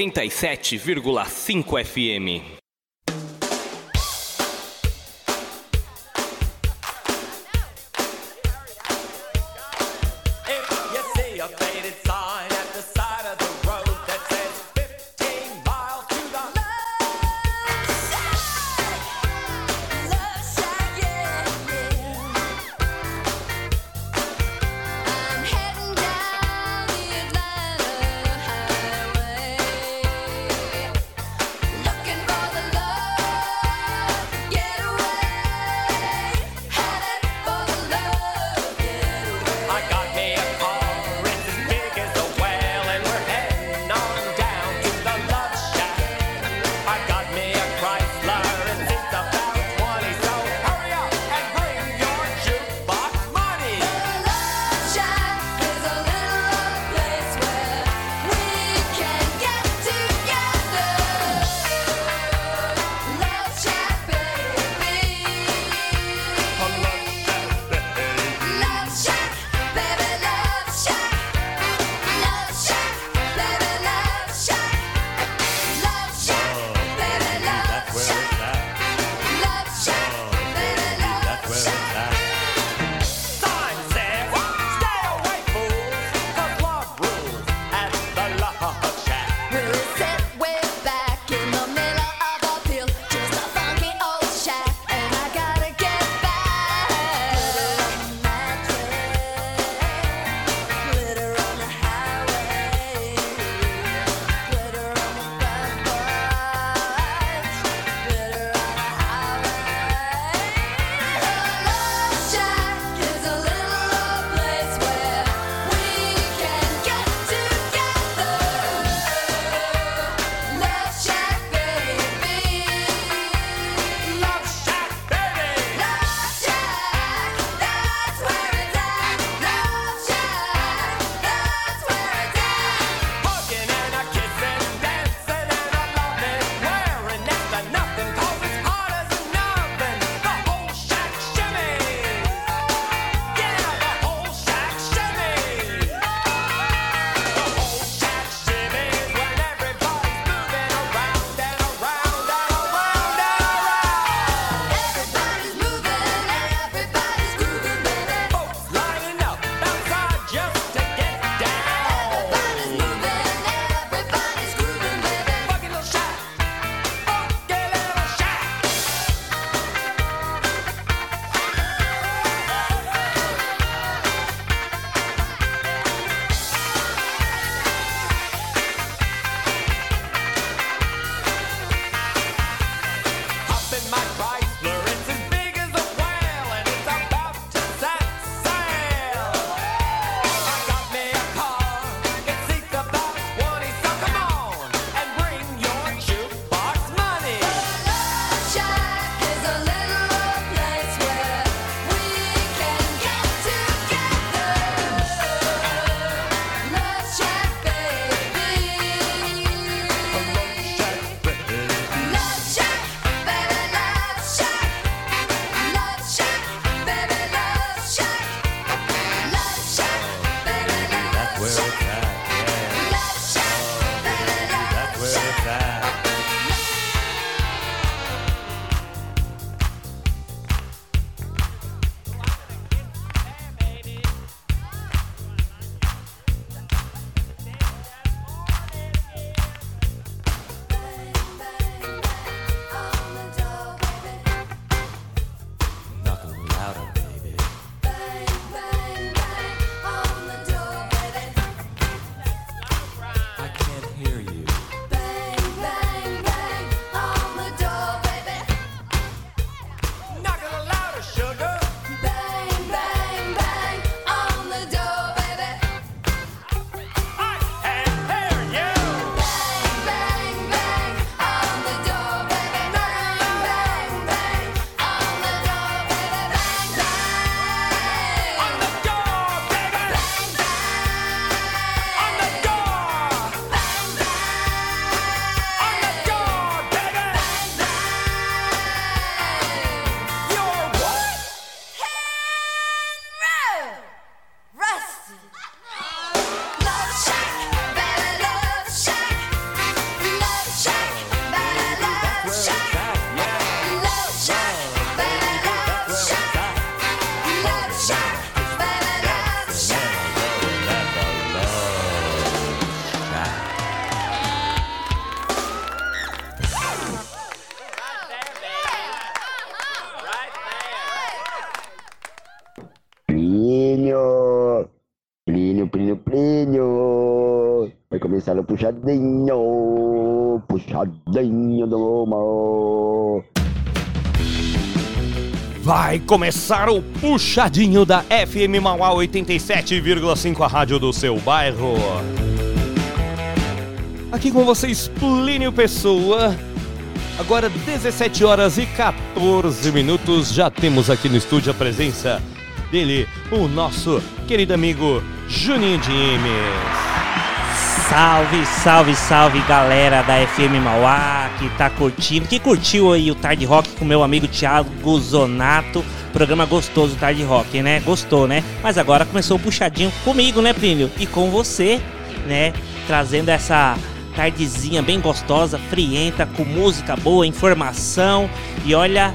87,5 FM. Puxadinho, puxadinho do mal. Vai começar o puxadinho da FM Mauá 87,5, a rádio do seu bairro. Aqui com vocês, Plínio Pessoa. Agora 17 horas e 14 minutos. Já temos aqui no estúdio a presença dele, o nosso querido amigo Juninho Dimes. Salve, salve, salve galera da FM Mauá que tá curtindo, que curtiu aí o Tarde Rock com meu amigo Thiago Zonato. Programa gostoso Tarde Rock, né? Gostou, né? Mas agora começou o puxadinho comigo, né, Plínio? E com você, né? Trazendo essa tardezinha bem gostosa, frienta, com música boa, informação. E olha,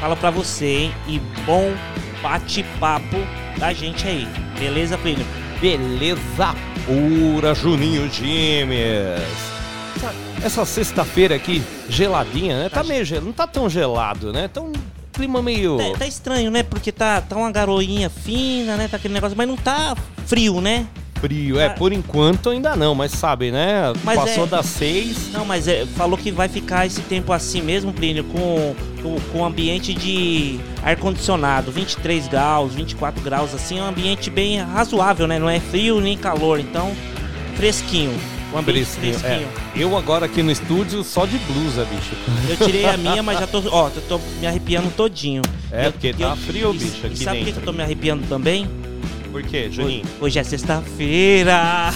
fala pra você, hein? E bom bate-papo da gente aí. Beleza, Plínio? Beleza pura, Juninho Dimes. Essa, essa sexta-feira aqui, geladinha, né? Tá meio gelado, não tá tão gelado, né? Tão clima meio... Tá, tá estranho, né? Porque tá, tá uma garoinha fina, né? Tá aquele negócio, mas não tá frio, né? Frio. É, Ah. por enquanto ainda não, mas sabe, né? Mas Passou é- das seis. Não, mas é, falou que vai ficar esse tempo assim mesmo, Plínio, com, com, com ambiente de ar-condicionado, 23 graus, 24 graus, assim, é um ambiente bem razoável, né? Não é frio nem calor, então fresquinho. Um ambiente Fresquinho, fresquinho. é. Eu agora aqui no estúdio só de blusa, bicho. Eu tirei a minha, mas já tô, ó, eu tô me arrepiando todinho. É, Eu- porque eu- tá frio, e- bicho, e aqui sabe por que eu tô me arrepiando também? Por quê, Juninho? Hoje, é sexta-feira!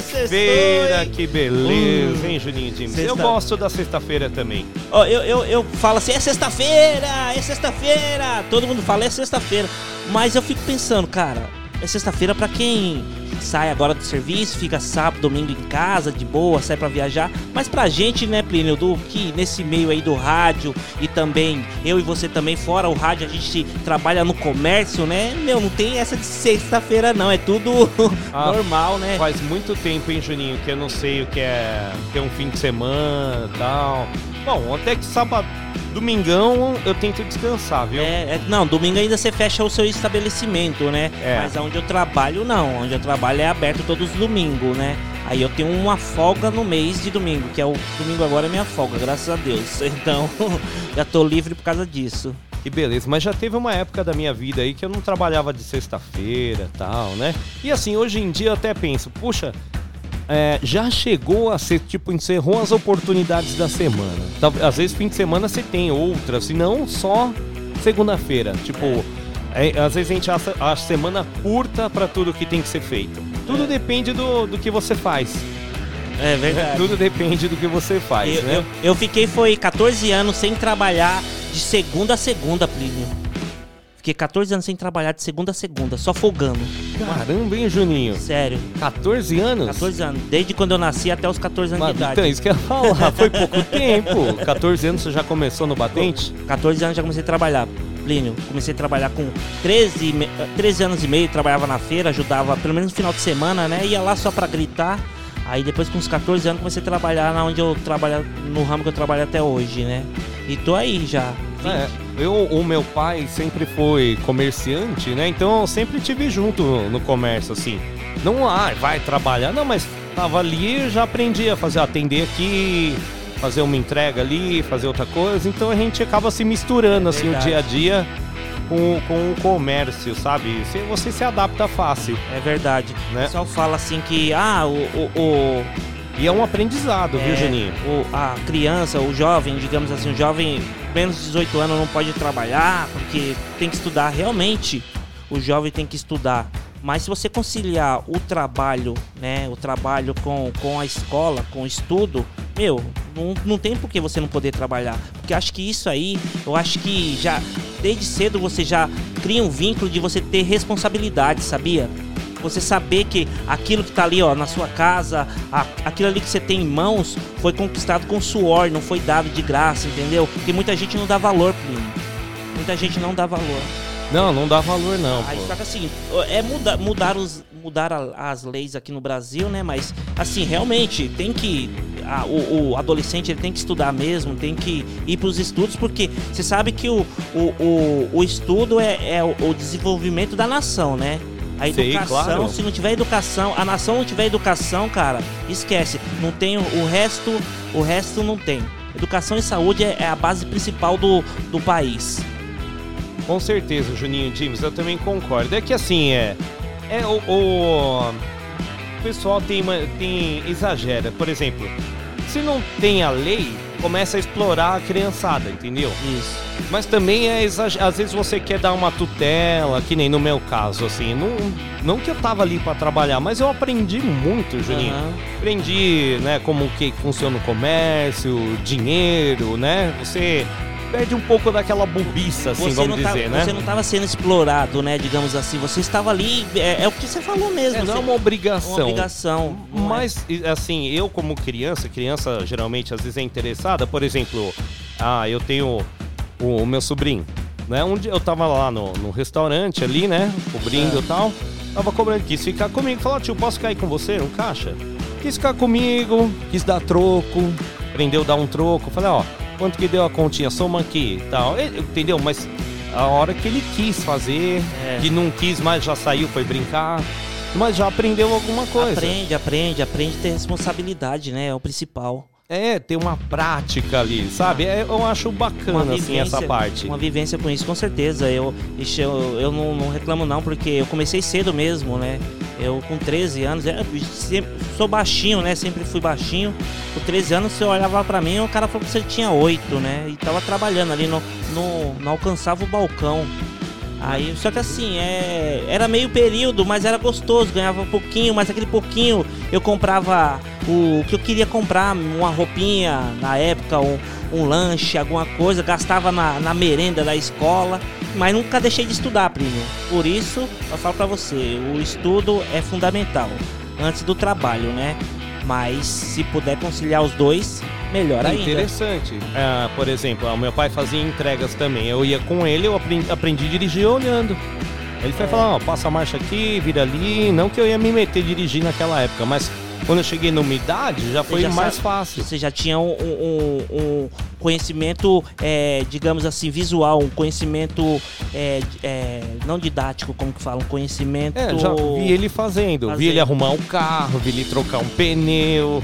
Sexta-feira, que beleza, hein, Juninho? Eu Sexta- gosto da sexta-feira também. Ó, eu, eu, eu falo assim, é sexta-feira, é sexta-feira. Todo mundo fala, é sexta-feira. Mas eu fico pensando, cara, é sexta-feira pra quem sai agora do serviço, fica sábado, domingo em casa, de boa, sai pra viajar. Mas pra gente, né, Plínio, do que nesse meio aí do rádio e também eu e você também, fora o rádio, a gente trabalha no comércio, né? Meu, não tem essa de sexta-feira não, é tudo Ah, normal, né? Faz muito tempo, hein, Juninho, que eu não sei o que é ter um fim de semana e tal. Bom, até que sábado, domingão, eu tento descansar, viu? É, é- não, domingo ainda você fecha o seu estabelecimento, né? É. Mas onde eu trabalho, não. Onde eu trabalho é aberto todos os domingos, né? Aí eu tenho uma folga no mês de domingo, que é o domingo agora é minha folga, graças a Deus. Então, já tô livre por causa disso. Que beleza, mas já teve uma época da minha vida aí que eu não trabalhava de sexta-feira tal, né? E assim, hoje em dia eu até penso, puxa, é, já chegou a ser, tipo, encerrou as oportunidades da semana. Às vezes fim de semana você tem outras, se não só segunda-feira. Tipo, é, às vezes a gente acha a semana curta pra tudo que tem que ser feito. Tudo depende do, do que você faz. É verdade. Tudo depende do que você faz, Eu, né? eu, eu fiquei, foi 14 anos sem trabalhar de segunda a segunda, Plínio. Fiquei 14 anos sem trabalhar de segunda a segunda, só folgando. Caramba, hein, Juninho? Sério, 14 anos? 14 anos. Desde quando eu nasci até os 14 anos Mas, de idade. então, isso que eu ia falar, foi pouco tempo. 14 anos você já começou no batente? 14 anos já comecei a trabalhar. Plínio, comecei a trabalhar com 13, e me- 13 anos e meio, trabalhava na feira, ajudava pelo menos no final de semana, né? Ia lá só pra gritar. Aí depois com uns 14 anos comecei a trabalhar na onde eu trabalho, no ramo que eu trabalho até hoje, né? E tô aí já. É, eu, o meu pai sempre foi comerciante, né? Então eu sempre tive junto no comércio, assim. Não, ah, vai trabalhar, não, mas tava ali e já aprendi a fazer, atender aqui, fazer uma entrega ali, fazer outra coisa. Então a gente acaba se misturando, assim, Verdade. o dia a dia com, com o comércio, sabe? Você, você se adapta fácil, É verdade. né? O pessoal fala assim que, ah, o, o, o- E é um aprendizado, viu, é, Juninho? o- a criança, o jovem, digamos assim, o jovem menos de 18 anos não pode trabalhar porque tem que estudar realmente. O jovem tem que estudar. Mas se você conciliar o trabalho, né, o trabalho com, com a escola, com o estudo, meu, não, não tem por que você não poder trabalhar. Porque eu acho que isso aí, eu acho que já, desde cedo você já cria um vínculo de você ter responsabilidade, sabia? Você saber que aquilo que tá ali, ó, na sua casa, a- aquilo ali que você tem em mãos, foi conquistado com suor, não foi dado de graça, entendeu? Porque muita gente não dá valor, primo. Muita gente não dá valor. Não, não dá valor não, Aí, pô. só que assim, é mudar, mudar, os, mudar a- as leis aqui no Brasil, né? Mas, assim, realmente, tem que. a- o, o adolescente ele tem que estudar mesmo, tem que ir para os estudos, porque você sabe que o, o, o, o estudo é, é o, o desenvolvimento da nação, né? A Sei, educação, claro. se não tiver educação, a nação não tiver educação, cara, esquece. Não tem o o resto, o resto não tem. Educação e saúde é, é a base principal do, do país. Com certeza, Juninho James, eu também concordo. É que assim, é. É o. o o pessoal tem, uma- tem. exagera. Por exemplo, se não tem a lei, começa a explorar a criançada, entendeu? Isso. Mas também é exager... Às vezes você quer dar uma tutela, que nem no meu caso, assim. Não, não que eu tava ali pra trabalhar, mas eu aprendi muito, Juninho. Aham. Aprendi, né, como que funciona o comércio, dinheiro, né? Você perde um pouco daquela bobiça, assim, Você vamos não, tá- dizer, né? você não estava sendo explorado, né? Digamos assim. Você estava ali. É, é o que você falou mesmo. É, não é uma obrigação. uma obrigação. é? Mas, e, assim, eu como criança, criança geralmente às vezes é interessada, por exemplo, ah, eu tenho o, o meu sobrinho, né? Um dia eu tava lá no, no restaurante ali, né? Cobrindo É. e tal. Tava cobrando, quis ficar comigo. Falou, tio, posso cair com você no caixa? Quis ficar comigo, quis dar troco, aprendeu a dar um troco. Falei, ó, quanto que deu a continha? Soma aqui e tal. Ele- entendeu? Mas a hora que ele quis fazer, É. que não quis mais, já saiu, foi brincar. Mas já aprendeu alguma coisa. Aprende, aprende, aprende a ter responsabilidade, né? É o principal. É, tem uma prática ali, sabe? É, eu acho bacana, assim, essa parte. Uma vivência com isso, com certeza. Eu, eu, eu não, não reclamo não, porque eu comecei cedo mesmo, né? Eu com 13 anos, é, sempre, sou baixinho, né? Sempre fui baixinho. Com 13 anos, você olhava pra mim, o cara falou que você tinha 8, né? E tava trabalhando ali, no, no, não alcançava o balcão. Aí, só que assim, é, era meio período, mas era gostoso, ganhava um pouquinho, mas aquele pouquinho eu comprava o que eu queria comprar, uma roupinha na época, um, um lanche, alguma coisa, gastava na, na merenda da escola, mas nunca deixei de estudar, primo. Por isso, eu falo pra você, o estudo é fundamental, antes do trabalho, né? Mas se puder conciliar os dois, melhor ainda. Interessante. Ah, por exemplo, ah, meu pai fazia entregas também. Eu ia com ele, eu aprendi, aprendi a dirigir olhando. Ele foi falar, ó, passa a marcha aqui, vira ali. Não que eu ia me meter a dirigir naquela época, mas quando eu cheguei numa idade, já foi já mais sabe- fácil. Você já tinha um, um- um conhecimento, é, digamos assim, visual, um conhecimento é, é, não didático, como que fala, um conhecimento. É, já vi ele fazendo, vi Fazendo. ele arrumar um carro, vi ele trocar um pneu,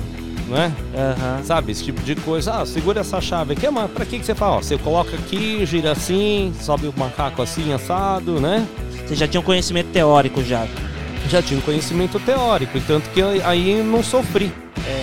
né? Aham. Sabe, esse tipo de coisa. Ah, segura essa chave aqui, mas pra que, que você fala? Ó, você coloca aqui, gira assim, sobe o macaco assim, assado, né? Você já tinha um conhecimento teórico já. Já tinha um conhecimento teórico, e tanto que aí não sofri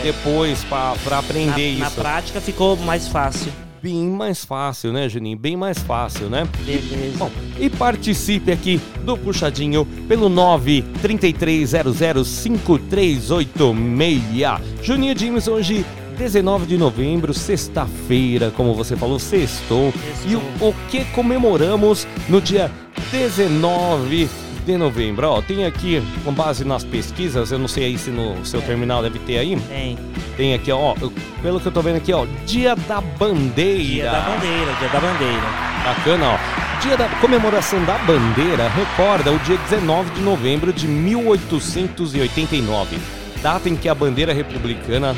depois pra, pra Na, aprender na isso. prática ficou mais fácil. Bem mais fácil, né, Juninho? Bem mais fácil, né? Beleza. Bom, e participe aqui do Puxadinho pelo 933005386. Juninho James hoje, 19 de novembro, sexta-feira, como você falou, sextou. E o, o que comemoramos no dia 19 de novembro? Ó, tem aqui, com base nas pesquisas, eu não sei aí se no seu terminal deve ter aí, Tem. tem aqui, ó, pelo que eu tô vendo aqui, ó, Dia da Bandeira. Dia da bandeira, dia da bandeira. Bacana, ó. Dia da comemoração da bandeira recorda o dia 19 de novembro de 1889, data em que a bandeira republicana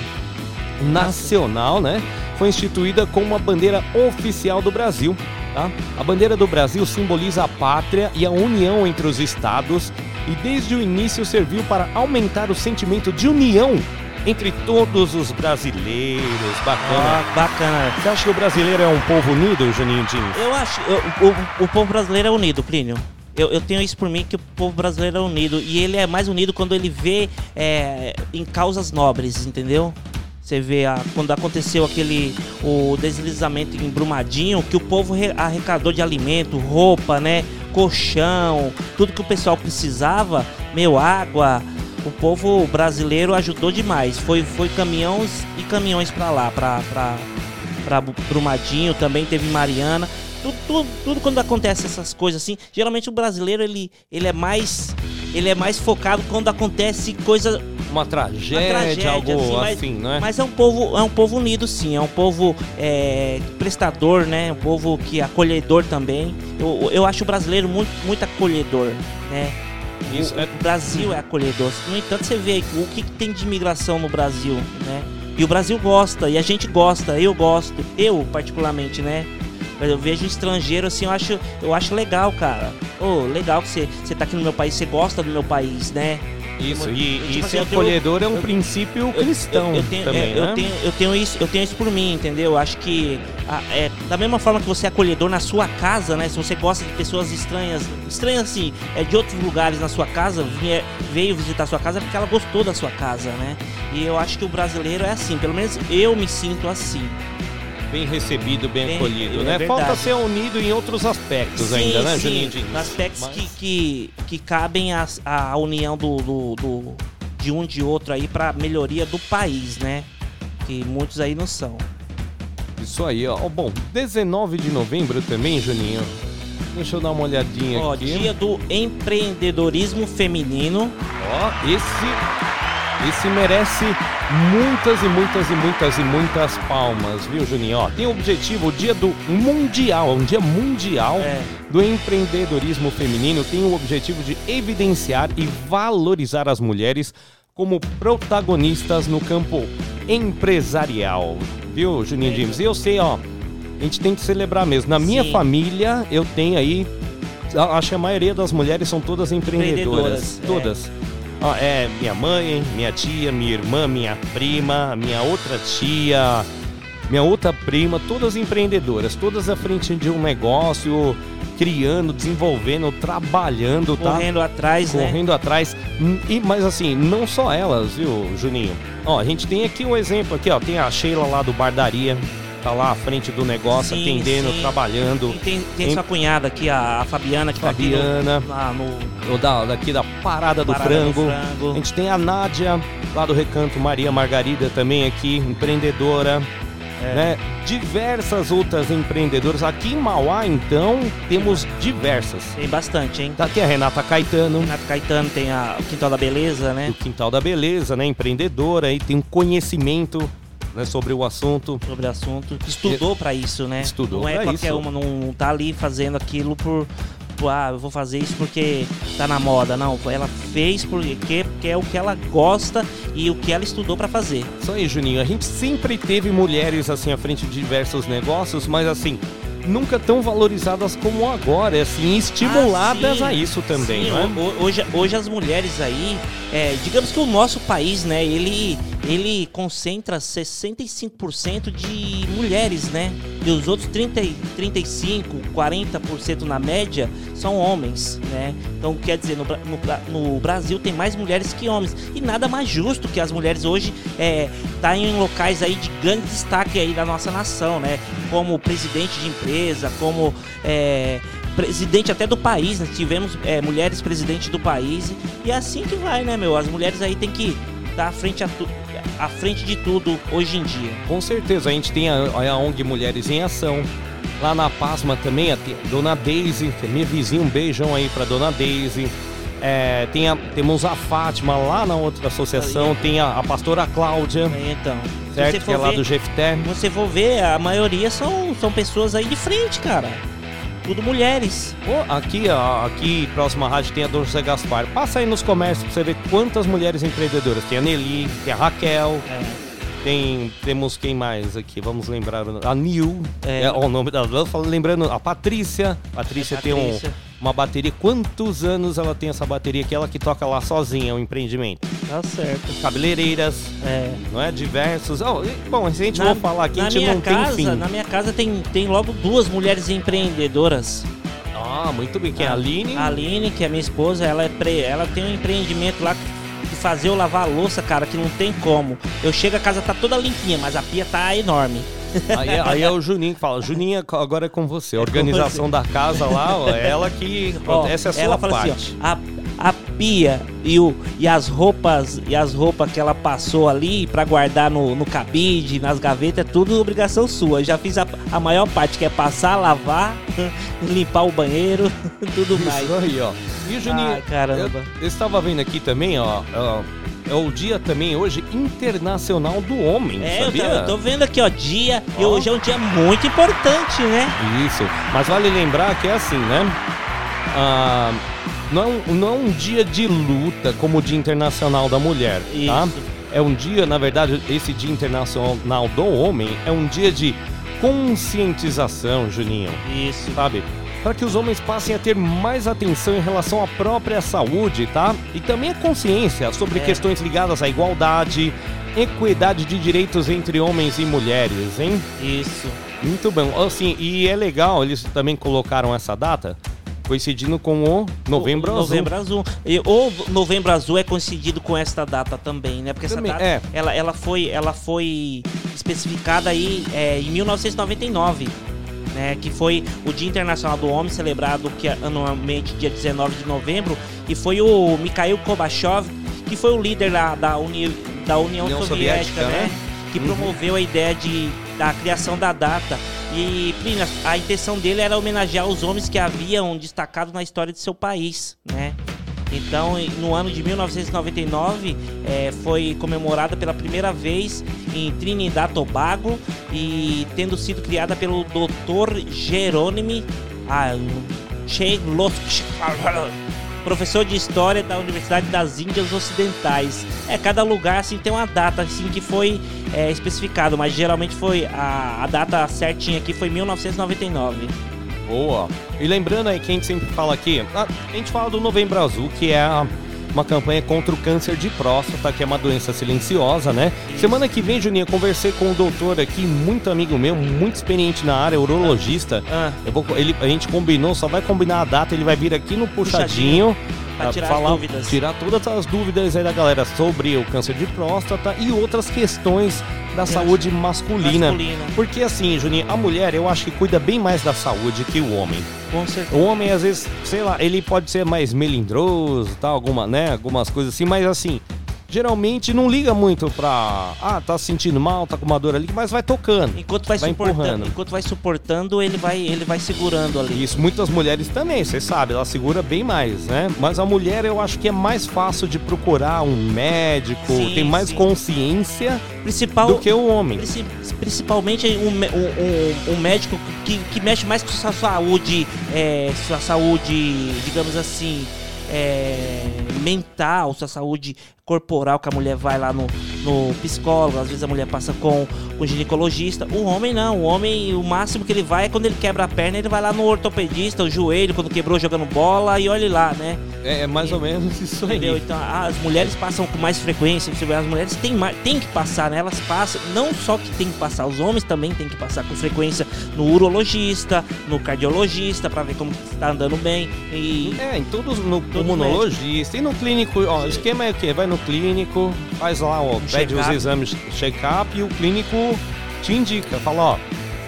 nacional, né, foi instituída como uma bandeira oficial do Brasil. Tá? A bandeira do Brasil simboliza a pátria e a união entre os estados e desde o início serviu para aumentar o sentimento de união entre todos os brasileiros. Bacana. Ó, bacana. Você acha que o brasileiro é um povo unido, Juninho Jeans? Eu acho. eu- o, o povo brasileiro é unido, Plínio. Eu, eu tenho isso por mim que o povo brasileiro é unido. E ele é mais unido quando ele vê é, em causas nobres, entendeu? Você vê a- quando aconteceu aquele o deslizamento em Brumadinho, que o povo re- arrecadou de alimento, roupa, né? Colchão, tudo que o pessoal precisava, meu, água. O povo brasileiro ajudou demais. Foi, foi caminhões e caminhões pra lá, pra Bu- Brumadinho, também teve Mariana. Tudo, tudo, tudo quando acontece essas coisas assim, geralmente o brasileiro ele, ele é mais ele é mais focado quando acontece coisa Uma tragédia, uma tragédia, algo assim, mas- assim, não é? mas é um povo, é um povo unido, sim. É um povo é, prestador, né? Um povo que é acolhedor também. Eu, eu acho o brasileiro muito, muito acolhedor, né? Isso o, é- o Brasil é acolhedor. No entanto, você vê o que, que tem de imigração no Brasil, né? E o Brasil gosta, e a gente gosta, eu gosto, eu particularmente, né? Eu vejo estrangeiro assim, eu acho, eu acho legal, cara. Ô, legal que você, você tá aqui no meu país, você gosta do meu país, né? Isso, Eu- e, tipo e assim, ser eu tenho- acolhedor é um eu- princípio cristão eu, eu tenho, também, é, né? eu, tenho, eu, tenho isso, eu tenho isso por mim, entendeu? Eu acho que a- é, da mesma forma que você é acolhedor na sua casa, né? Se você gosta de pessoas estranhas, estranhas assim, é de outros lugares na sua casa, veio visitar a sua casa porque ela gostou da sua casa, né? E eu acho que o brasileiro é assim, pelo menos eu me sinto assim. Bem recebido, bem, Bem- acolhido, é né? Falta ser unido em outros aspectos sim, ainda, né, sim, Juninho Diniz? aspectos Mas- que, que, que cabem a, a união do, do, do- de um de outro aí pra melhoria do país, né? Que muitos aí não são. Isso aí, ó. Ó, Bom, 19 de novembro também, Juninho. Deixa eu dar uma olhadinha Ó, aqui. dia do empreendedorismo feminino. Ó, esse. Esse merece muitas e muitas e muitas e muitas palmas, viu, Juninho? Ó, tem o objetivo, o dia do Mundial, um dia mundial É. do empreendedorismo feminino, tem o objetivo de evidenciar e valorizar as mulheres como protagonistas no campo empresarial, viu, Juninho É. James? E eu sei, ó, a gente tem que celebrar mesmo. Na minha Sim. família, eu tenho aí. Acho que a maioria das mulheres são todas empreendedoras. Empreendedoras, é. Todas. Ó, é minha mãe, minha tia, minha irmã, minha prima, minha outra tia, minha outra prima, todas empreendedoras, todas à frente de um negócio, criando, desenvolvendo, trabalhando, tá? Correndo atrás, né? correndo atrás. E, mas assim, não só elas, viu, Juninho? Ó, a gente tem aqui um exemplo aqui, ó. Tem a Sheila lá do Bardaria, tá lá à frente do negócio, Sim, atendendo, sim. trabalhando. E tem, tem Em- sua cunhada aqui, a, a Fabiana, que Fabiana. tá aqui no, no O da, daqui da Parada do Parada do Frango. Frango. A gente tem a Nádia, lá do Recanto Maria Margarida também aqui, empreendedora. É. Né? Diversas outras empreendedoras. Aqui em Mauá, então, temos diversas. Tem bastante, hein? Tá aqui a Renata Caetano, Renato Caetano tem a, o Quintal da Beleza, né? do Quintal da Beleza, né? Empreendedora, e tem um conhecimento né, sobre o assunto. Sobre o assunto. Estudou pra isso, né? Estudou Não é qualquer isso. uma, não, tá ali fazendo aquilo por, por, Ah, eu vou fazer isso porque tá na moda. Não, ela fez porque, porque é o que ela gosta e o que ela estudou pra fazer. Isso aí, Juninho. A gente sempre teve mulheres assim à frente de diversos negócios, mas assim, nunca tão valorizadas como agora, assim, estimuladas Ah, a isso também, Sim, é? ho- hoje, hoje as mulheres aí, é, digamos que o nosso país, né, ele, ele concentra 65% de mulheres, né? E os outros 30, e- 35, 40% na média são homens, né? Então quer dizer, no, no no Brasil tem mais mulheres que homens. E nada mais justo que as mulheres hoje é, tá em locais aí de grande destaque aí da nossa nação, né? Como presidente de empresa, como é, presidente até do país, né? Tivemos é, mulheres presidente do país e é assim que vai, né, meu? As mulheres aí tem que à frente, a tu- à frente de tudo hoje em dia. Com certeza, a gente tem a, a ONG Mulheres em Ação. Lá na Pasma também, a Dona é minha vizinha, um beijão aí pra Dona Daisy. É, tem a- temos a Fátima lá na outra associação, tem a, a pastora Cláudia, Então, certo? Que é lá ver, do se você for ver, a maioria são, são pessoas aí de frente, cara. Tudo mulheres. Ô, aqui, ó, aqui próxima rádio tem a José Gaspar. Passa aí nos comércios pra você ver quantas mulheres empreendedoras. Tem a Nelly, tem a Raquel, É, tem. Temos quem mais aqui? Vamos lembrar. A Nil, É. é, o nome falo, Lembrando, a Patrícia. Patrícia É, tem um, Patrícia. uma bateria. Quantos anos ela tem essa bateria que ela que toca lá sozinha, o empreendimento? Tá certo. Cabeleireiras, É. não é? Diversos. E- bom, se a gente for falar aqui, a gente minha não casa, tem fim. Na minha casa tem, tem logo duas mulheres empreendedoras. Ah, muito bem. Que é a Aline. A Aline, que é minha esposa, ela, é pre... ela tem um empreendimento lá de fazer eu lavar a louça, cara, que não tem como. Eu chego, a casa tá toda limpinha, mas a pia tá enorme. Aí, é- aí é o Juninho que fala. Juninho, agora é com você. A organização da casa lá, ó, é ela que. Ó, essa é a sua ela fala parte. assim, ó, a, a pia e, o, e as roupas e as roupas que ela passou ali pra guardar no, no cabide, nas gavetas, é tudo obrigação sua. Eu já fiz a, a maior parte, que é passar, lavar, limpar o banheiro, tudo mais. Isso aí, ó. E Juninho, Ai, caramba. Eu, eu estava vendo aqui também, ó. ó, É o dia também hoje internacional do homem, É, eu tô, sabia? eu tô vendo aqui, ó, dia, e Ó. hoje é um dia muito importante, né? Isso. Mas vale lembrar que é assim, né? Ah, não, é um, não é um dia de luta como o Dia Internacional da Mulher, tá? Isso. É um dia, na verdade, esse Dia Internacional do Homem é um dia de conscientização, Juninho, Isso. sabe? Para que os homens passem a ter mais atenção em relação à própria saúde, tá? E também a consciência sobre É. questões ligadas à igualdade, equidade de direitos entre homens e mulheres, hein? Isso. Muito bom. Assim, e é legal, eles também colocaram essa data coincidindo com o Novembro O Azul. Novembro Azul. E, o Novembro Azul é coincidido com esta data também, né? Porque essa Também, data, é. ela, ela, foi, ela foi especificada aí é, em 1999. Né, que foi o Dia Internacional do Homem, celebrado que é anualmente dia 19 de novembro, e foi o Mikhail Gorbachev, que foi o líder da, criação da data. E, Plínio, a intenção dele era homenagear os homens que haviam destacado na história de seu país, né? Então, no ano de 1999, eh, foi comemorada pela primeira vez em Trinidad Tobago e tendo sido criada pelo Dr. Jerônimo ah, Chelos- professor de História da Universidade das Índias Ocidentais. É, cada lugar assim tem uma data assim que foi é, especificado, mas geralmente foi a, a data certinha aqui foi 1999. Boa. E lembrando aí que a gente sempre fala aqui, a a gente fala do Novembro Azul, que é a- uma campanha contra o câncer de próstata, que é uma doença silenciosa, né? Semana que vem, Juninho, conversei com um doutor aqui, muito amigo meu, muito experiente na área, urologista. Ah, Eu vou, ele, a gente combinou, só vai combinar a data, ele vai vir aqui no puxadinho. Pra ah, tirar as dúvidas. Tirar todas as dúvidas aí da galera sobre o câncer de próstata e outras questões da saúde masculina. masculina. Porque assim, Juninho, a mulher eu acho que cuida bem mais da saúde que o homem. Com certeza. O homem, às vezes, sei lá, ele pode ser mais melindroso, tal, alguma, né? Algumas coisas assim, mas assim, geralmente não liga muito pra. Ah, tá se sentindo mal, tá com uma dor ali, mas vai tocando. Enquanto vai, Vai suportando, enquanto vai suportando, ele vai, ele vai segurando ali. Isso, muitas mulheres também, você sabe, ela segura bem mais, né? Mas a mulher eu acho que é mais fácil de procurar um médico, Sim, tem mais sim. consciência Principal, do que o homem. Princi- Principalmente um, um- um- um médico que, que mexe mais com sua saúde, é, sua saúde, digamos assim, é, mental, sua saúde corporal, que a mulher vai lá no, no psicólogo, às vezes a mulher passa com o ginecologista. O homem não, o homem, o máximo que ele vai é quando ele quebra a perna, ele vai lá no ortopedista, o joelho, quando quebrou jogando bola, e olhe lá, né? É, é mais ou menos isso aí. Entendeu? Então as mulheres passam com mais frequência, as mulheres têm, mais, têm que passar, né? Elas passam, não só que tem que passar, os homens também têm que passar com frequência no urologista, no cardiologista, pra ver como que tá andando bem. E É, em todos, no Todos pulmonologista e no clínico, ó, o esquema é o quê? Vai no clínico, faz lá, ó, pede os exames check-up e o clínico te indica, fala, ó,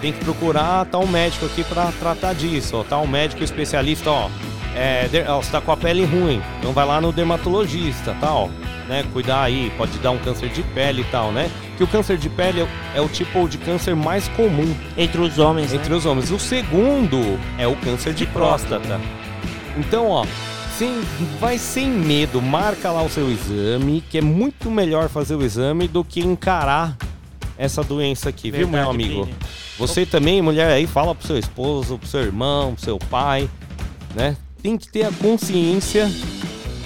tem que procurar tal médico aqui pra tratar disso, ó, tal médico especialista, ó, é, ó, você tá com a pele ruim, então vai lá no dermatologista, tal, né, cuidar aí, pode dar um câncer de pele e tal, né, que o câncer de pele é o- é o tipo de câncer mais comum entre os homens, entre né? os homens. O segundo é o câncer de próstata. Então, ó, sem, vai sem medo, marca lá o seu exame, que é muito melhor fazer o exame do que encarar essa doença aqui, viu, meu Verdade, amigo? Plínio. Você também, mulher aí, fala pro seu esposo, pro seu irmão, pro seu pai, né? Tem que ter a consciência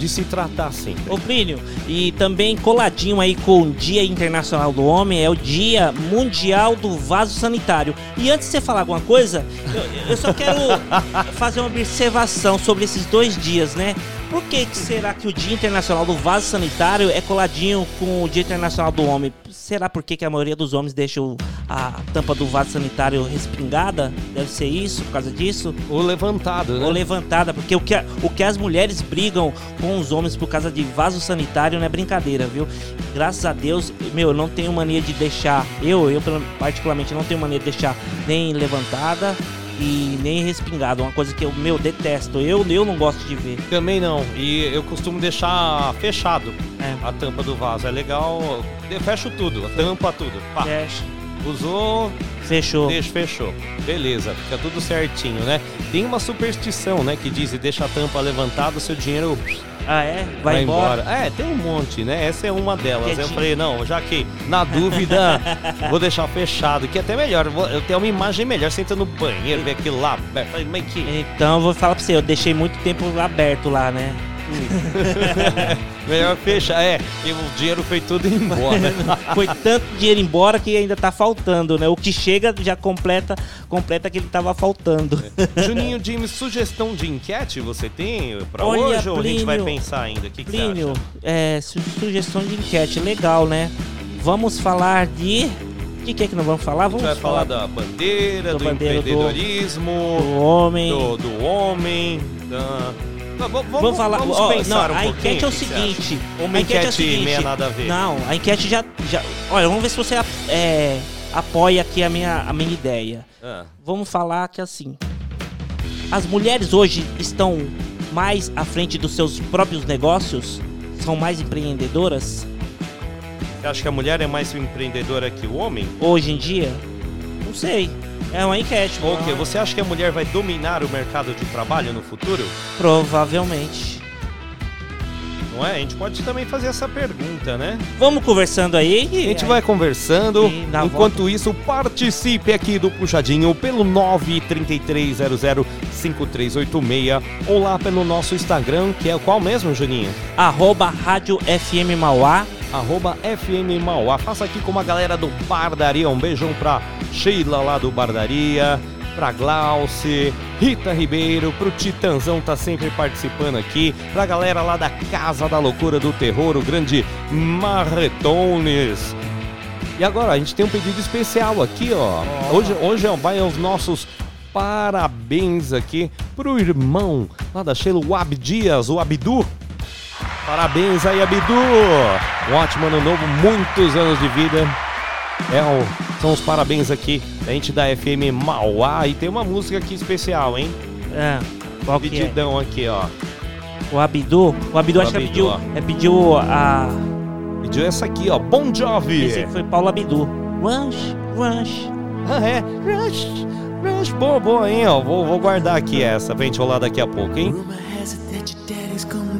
de se tratar sempre. Ô Plínio, e também coladinho aí com o Dia Internacional do Homem, é o Dia Mundial do Vaso Sanitário. E antes de você falar alguma coisa, eu, eu só quero fazer uma observação sobre esses dois dias, né? Por que, que será que o Dia Internacional do Vaso Sanitário é coladinho com o Dia Internacional do Homem? Será por que que a maioria dos homens deixa a tampa do vaso sanitário respingada? Deve ser isso, por causa disso? Ou levantado, né? ou levantada, porque o que, a- o que as mulheres brigam com os homens por causa de vaso sanitário não é brincadeira, viu? Graças a Deus, meu, eu não tenho mania de deixar, eu, eu particularmente não tenho mania de deixar nem levantada e nem respingada, uma coisa que eu, meu, detesto, eu, eu não gosto de ver. Também não. E eu costumo deixar fechado É. a tampa do vaso. É legal. Eu fecho tudo, a tampa, tudo. Pá, Fecha. usou, Fechou. deixa, fechou. Beleza, fica tudo certinho, né? Tem uma superstição, né? Que diz: deixa a tampa levantada, seu dinheiro Ah, é? Vai, embora. É, tem um monte, né? Essa é uma delas. Eu Quietinho. falei: não, já que na dúvida, vou deixar fechado, que é até melhor. Eu Eu tenho uma imagem melhor. Você entra no banheiro, vê aquilo lá. Falei, mas que. Então, eu vou falar pra você, eu deixei muito tempo aberto lá, né? Melhor fechar, é, porque o dinheiro foi tudo embora. Foi tanto dinheiro embora que ainda tá faltando, né? O que chega já completa, completa que ele tava faltando. Juninho James, sugestão de enquete você tem pra Olha, hoje ou a gente vai Plínio, pensar ainda? O que, que Plínio, acha? é, su- sugestão de enquete, legal, né? Vamos falar de. De que é que nós vamos falar? A gente Vamos vai falar da bandeira, da do bandeira do- empreendedorismo, do homem. do, do homem, da... Vamos, Vamos falar. vamos ó, não, um a enquete é o seguinte. Uma a enquete é o enquete seguinte. meia nada a ver. Não, a enquete já, já. Olha, vamos ver se você é, apoia aqui a minha, a minha ideia. Ah, Vamos falar que assim. As mulheres hoje estão mais à frente dos seus próprios negócios? São mais empreendedoras? você acha que a mulher é mais empreendedora que o homem? Hoje em dia? Não sei. É uma enquete. Ou o quê? Você acha que a mulher vai dominar o mercado de trabalho no futuro? Provavelmente. Não é? A gente pode também fazer essa pergunta, né? Vamos conversando aí. A gente vai conversando. Enquanto isso, participe aqui do Puxadinho pelo 933005386 ou lá pelo nosso Instagram, que é qual mesmo, Juninho? Arroba Rádio FM Mauá. Arroba FM Mauá. Faça aqui com a galera do Bardaria. Um beijão pra Sheila lá do Bardaria, pra Glauce, Rita Ribeiro, pro Titanzão tá sempre participando aqui, pra galera lá da Casa da Loucura do Terror, o grande Marretones. E agora, a gente tem um pedido especial aqui, ó. Hoje, hoje é- vai aos nossos parabéns aqui pro irmão lá da Sheila, o Abdias, o Abdu. Parabéns aí, Abdu! Um ótimo ano novo, muitos anos de vida. É o- são os parabéns aqui da gente da FM Mauá. E tem uma música aqui especial, hein? É, qual que é? Pedidão aqui, ó. O Abdu? O Abdu O acho que Abdu, pediu, é, pediu a. Pediu essa aqui, ó. Bon Jovi! Esse foi Paulo Abdu. Rush, rush. Ah, é. Rush, Rush. Boa, boa, hein, ó. Vou, vou guardar aqui essa pra gente rolar daqui a pouco, hein? Rumor has it that your daddy's coming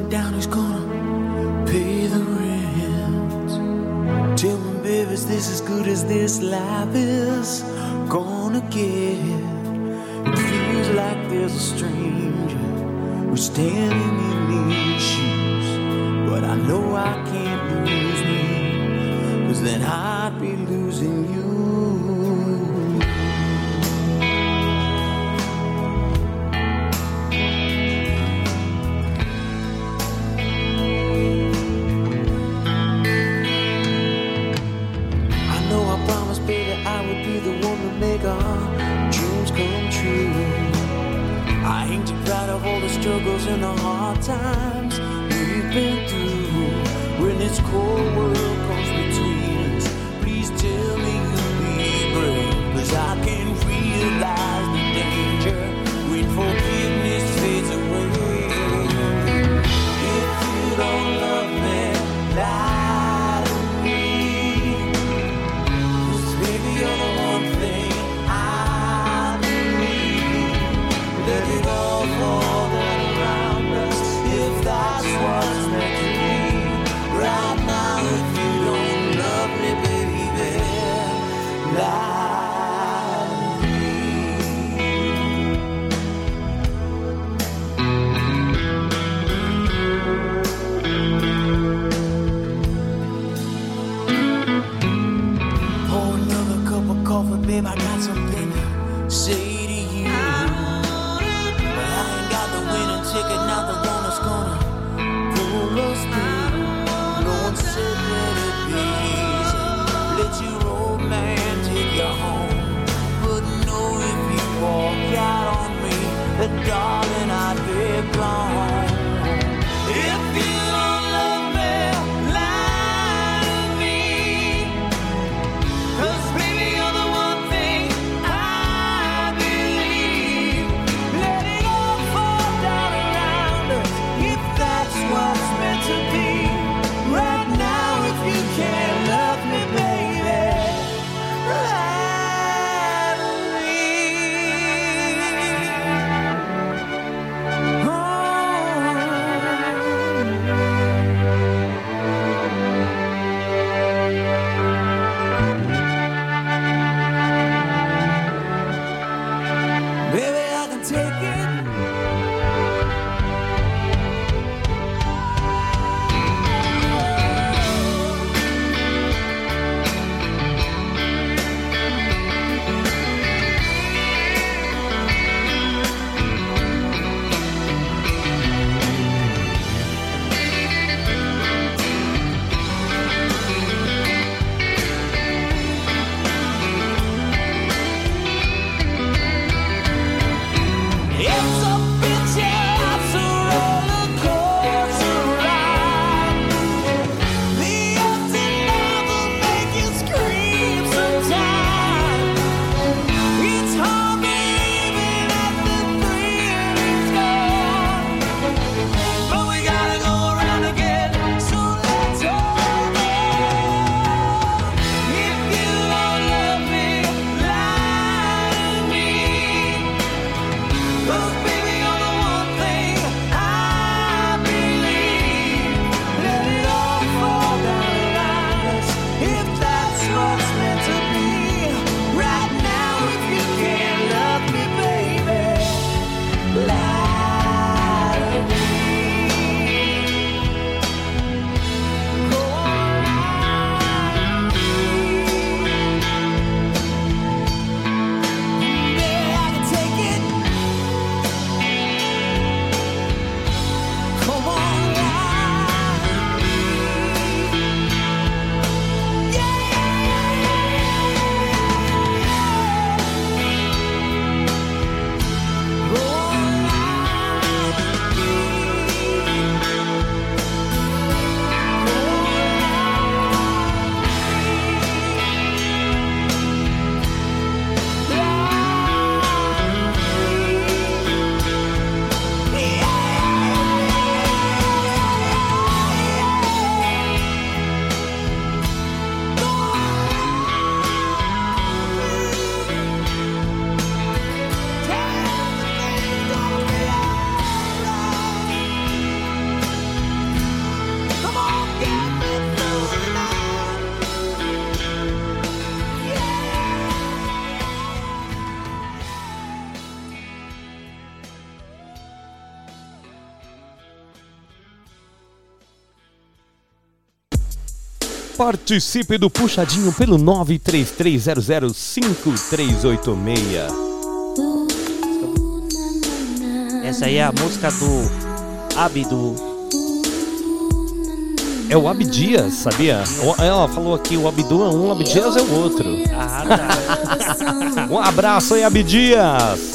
is as good as this life is gonna get? It feels like there's a stranger who's standing in these shoes. But I know I can't lose me, cause then I'd be losing you. Struggles and the hard times we've been through. When this cold world comes between us, please tell me you'll be brave. Cause I can Participe do Puxadinho pelo 933005386. Essa aí é a música do Abdu. É o Abdias, sabia? Ela falou aqui, o Abdu é um, o Abdias é o outro. Ah, tá. um abraço aí, Abdias!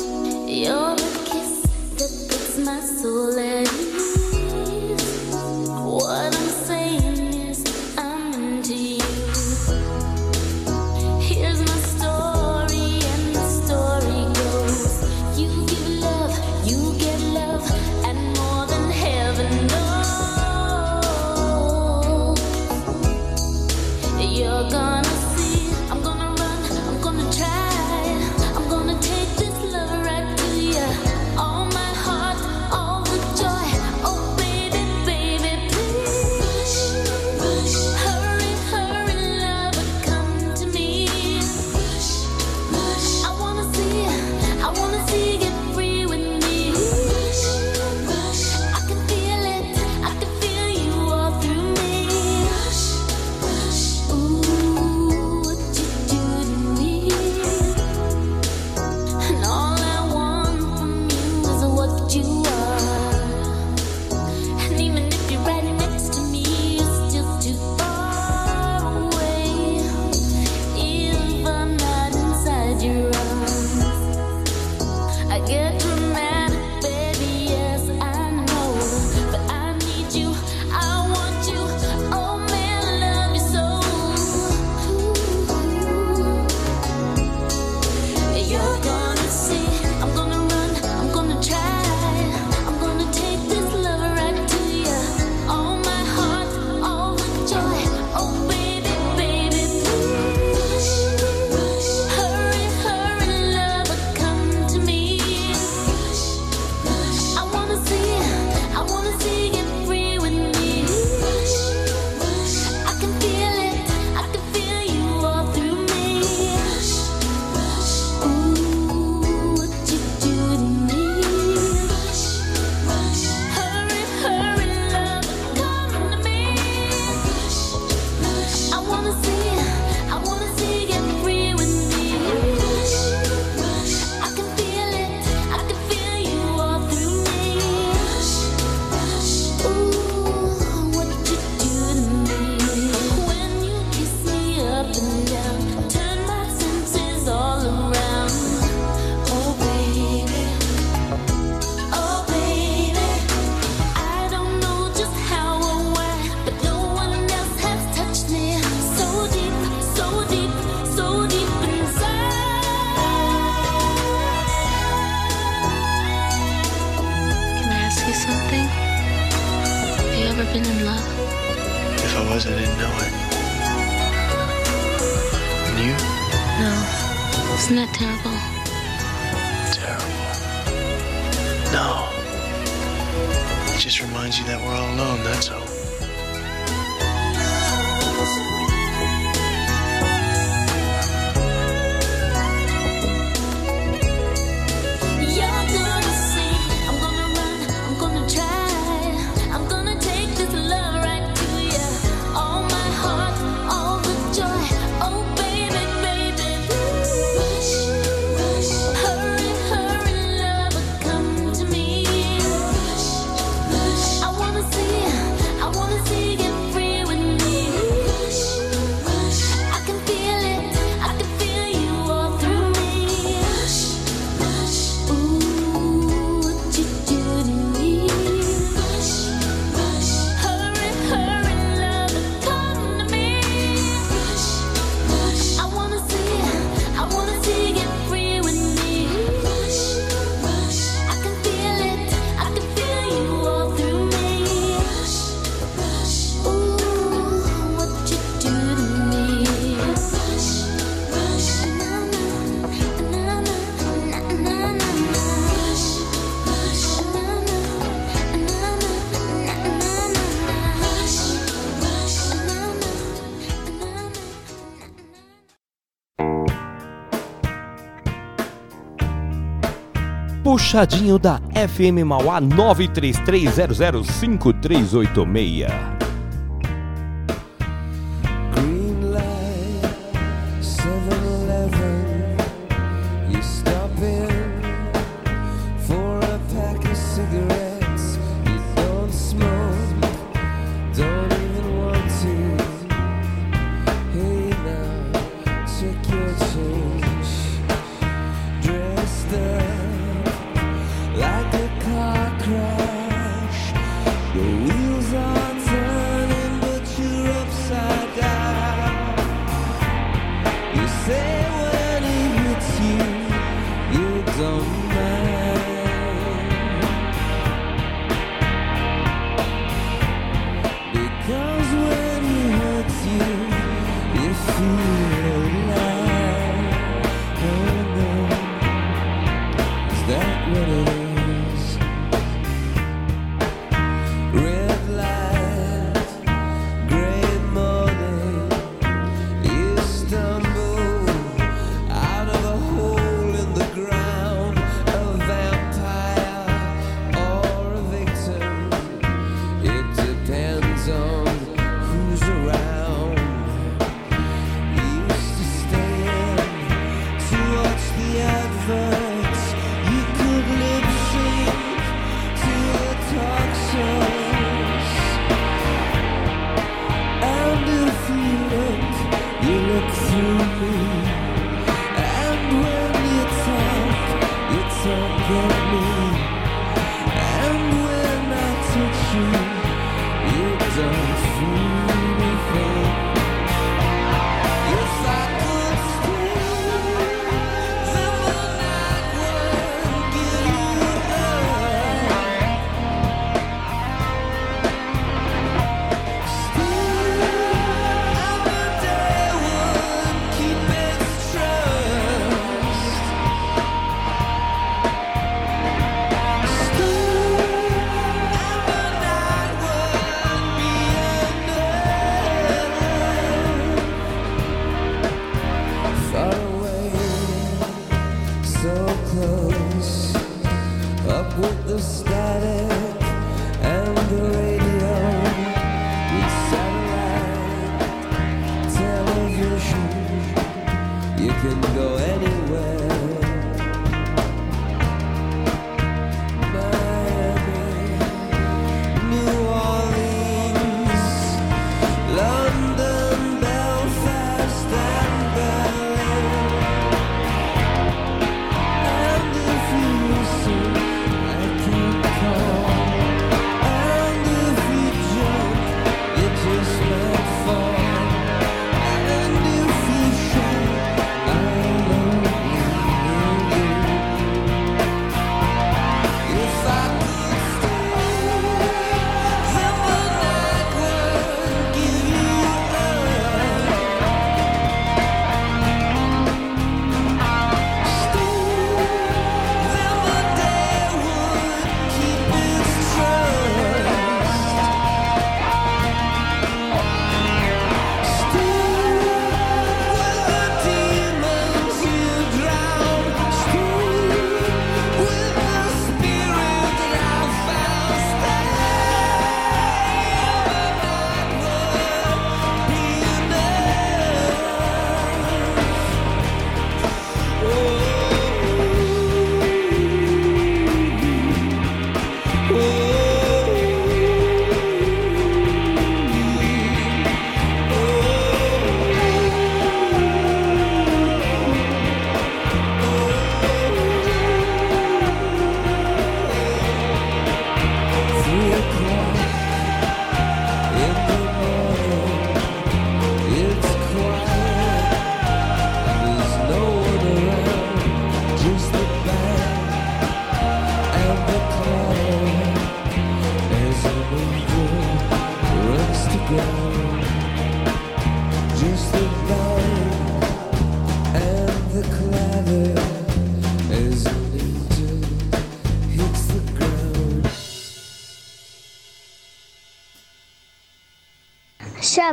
Puxadinho da FM Mauá 933005386.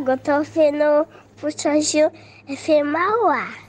Thiago, eu tô ouvindo Puxa Gil FM Mauá.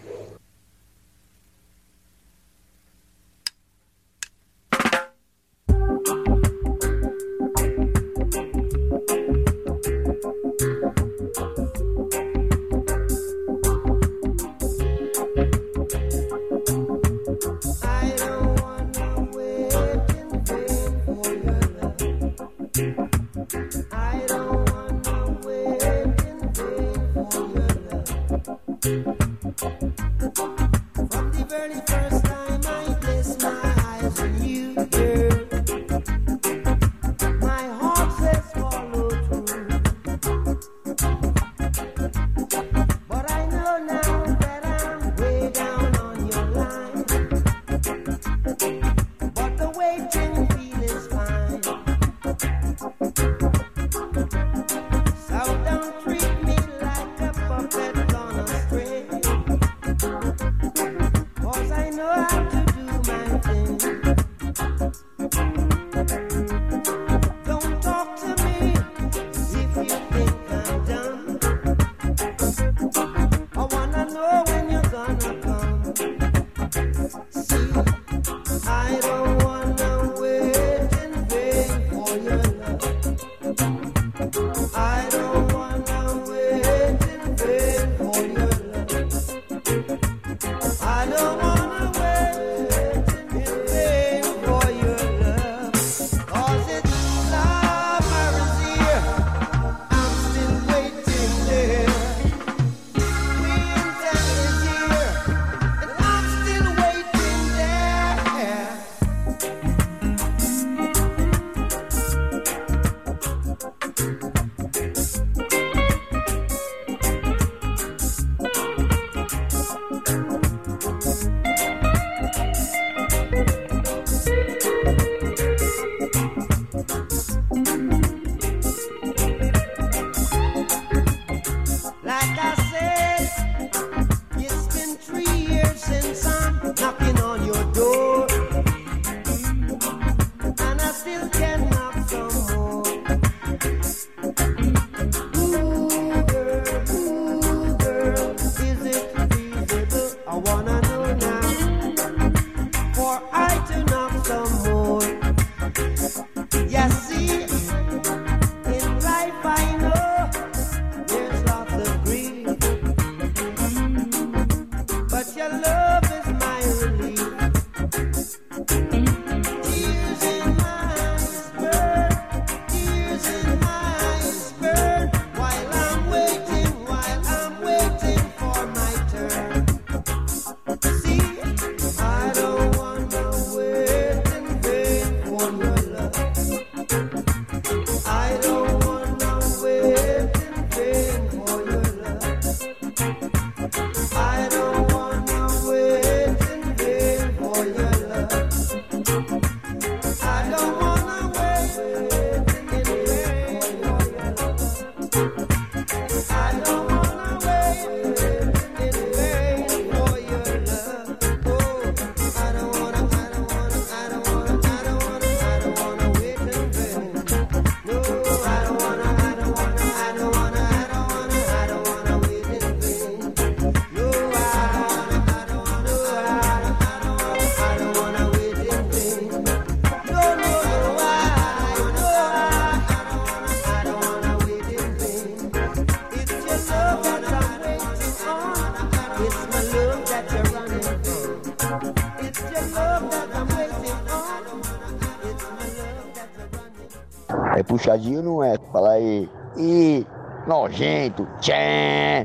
Puxadinho não é? Fala aí. Ih, nojento. Tchê.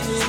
to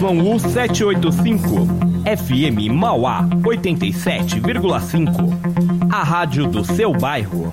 785, FM Mauá 87,5. A rádio do seu bairro.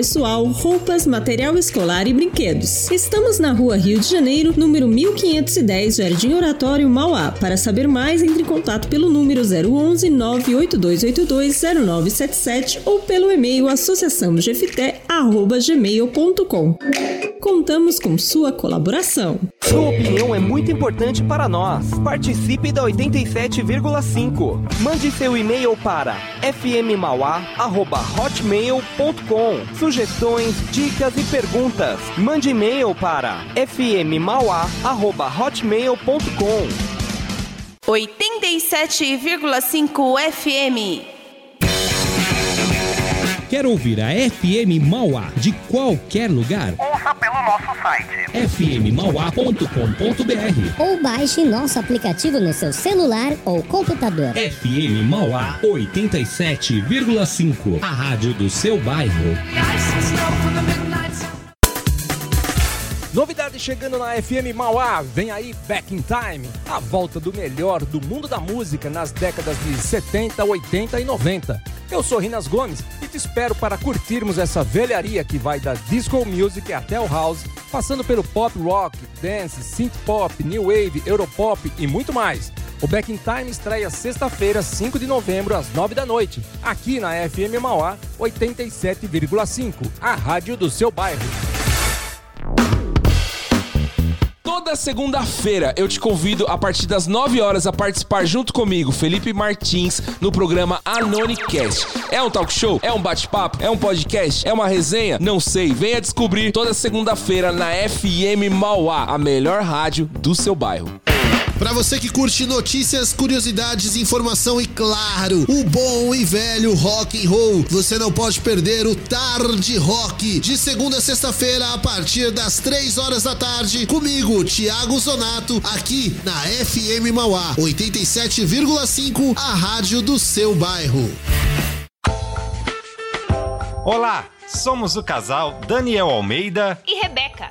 pessoal, roupas, material escolar e brinquedos. Estamos na rua Rio de Janeiro, número 1510, Jardim Oratório, Mauá. Para saber mais, entre em contato pelo número 011 98282 0977 ou pelo e-mail associaçãogefité.gmail.com. Contamos com sua colaboração. Sua opinião é muito importante para nós. Participe da 87,5. Mande seu e-mail para fmmauá@hotmail.com. Sugestões, dicas e perguntas. Mande e-mail para fmmauá@hotmail.com. 87,5 FM. Quer ouvir a FM Mauá de qualquer lugar? Ouça pelo nosso site fmmauá.com.br Ou baixe nosso aplicativo no seu celular ou computador. FM Mauá 87,5. A rádio do seu bairro. Novidade chegando na FM Mauá, vem aí Back in Time, a volta do melhor do mundo da música nas décadas de 70, 80 e 90. Eu sou Rinas Gomes e te espero para curtirmos essa velharia que vai da disco music até o house, passando pelo pop rock, dance, synth pop, new wave, europop e muito mais. O Back in Time estreia sexta-feira, 5 de novembro, às 9 da noite, aqui na FM Mauá 87,5, a rádio do seu bairro. Toda segunda-feira eu te convido a partir das 9 horas a participar junto comigo, Felipe Martins, no programa Anonicast. É um talk show? É um bate-papo? É um podcast? É uma resenha? Não sei. Venha descobrir toda segunda-feira na FM Mauá, a melhor rádio do seu bairro. Pra você que curte notícias, curiosidades, informação e claro, o bom e velho rock and roll, você não pode perder o Tarde Rock de segunda a sexta-feira a partir das três horas da tarde comigo, Thiago Zonato, aqui na FM Mauá 87,5, a rádio do seu bairro. Olá, somos o casal Daniel Almeida E Rebeca.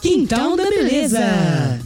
Quintal da Beleza.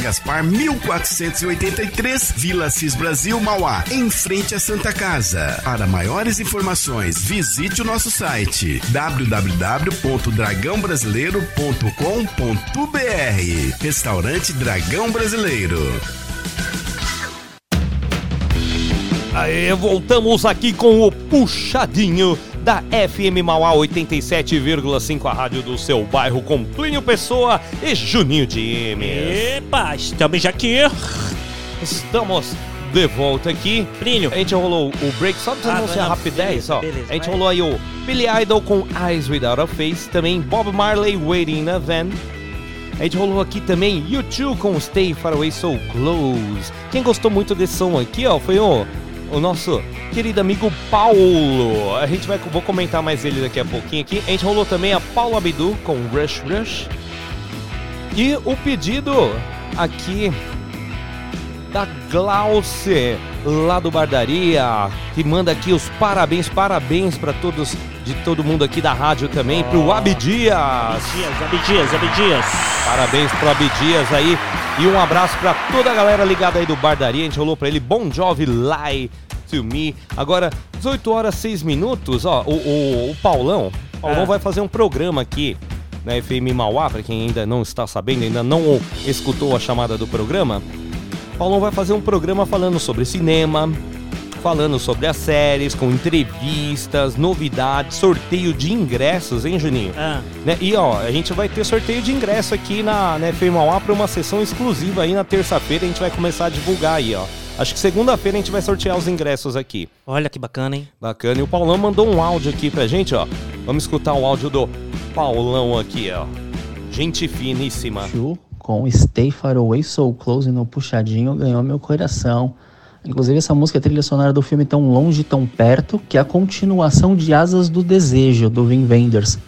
Gaspar, 1483, Vila Cis Brasil, Mauá, em frente à Santa Casa. Para maiores informações, visite o nosso site www.dragãobrasileiro.com.br. Restaurante Dragão Brasileiro. Aê, voltamos aqui com o Puxadinho da FM Mauá 87,5, a rádio do seu bairro, com Plínio Pessoa e Juninho Dimes. Epa, estamos aqui. Estamos de volta aqui. Plínio. A gente rolou o break, só pra Ah, anunciar não, rapidez, beleza, ó. beleza, a gente vai. rolou aí o Billy Idol com Eyes Without a Face, também Bob Marley Waiting in a Van. A gente rolou aqui também U2 com Stay Far Away So Close. Quem gostou muito desse som aqui, ó, foi o, o nosso querido amigo Paulo. A gente vai vou comentar mais ele daqui a pouquinho aqui. A gente rolou também a Paulo Abdu com Rush Rush. E o pedido aqui da Glauce, lá do Bardaria, que manda aqui os parabéns, parabéns para todos, de todo mundo aqui da rádio também, pro Abdias. Abdias, Abdias, Abdias. Parabéns pro Abdias aí e um abraço pra toda a galera ligada aí do Bardaria. A gente rolou pra ele Bon Jovi Lie to Me. Agora, 18 horas 6 minutos, ó, o, o, o Paulão, Paulão Ah. vai fazer um programa aqui na FM Mauá, pra quem ainda não está sabendo, ainda não escutou a chamada do programa. Paulão vai fazer um programa falando sobre cinema, falando sobre as séries, com entrevistas, novidades, sorteio de ingressos, hein, Juninho? Ah. Né? E ó, a gente vai ter sorteio de ingresso aqui na, FM Mauá para uma sessão exclusiva aí na terça-feira. A gente vai começar a divulgar aí, ó. Acho que segunda-feira a gente vai sortear os ingressos aqui. Olha que bacana, hein? Bacana. E o Paulão mandou um áudio aqui pra gente, ó. Vamos escutar o áudio do Paulão aqui, ó. Gente finíssima. Chu com Stay Far Away So Close no Puxadinho ganhou meu coração. Inclusive essa música é trilha sonora do filme Tão Longe, Tão Perto, que é a continuação de Asas do Desejo, do Wim Wenders.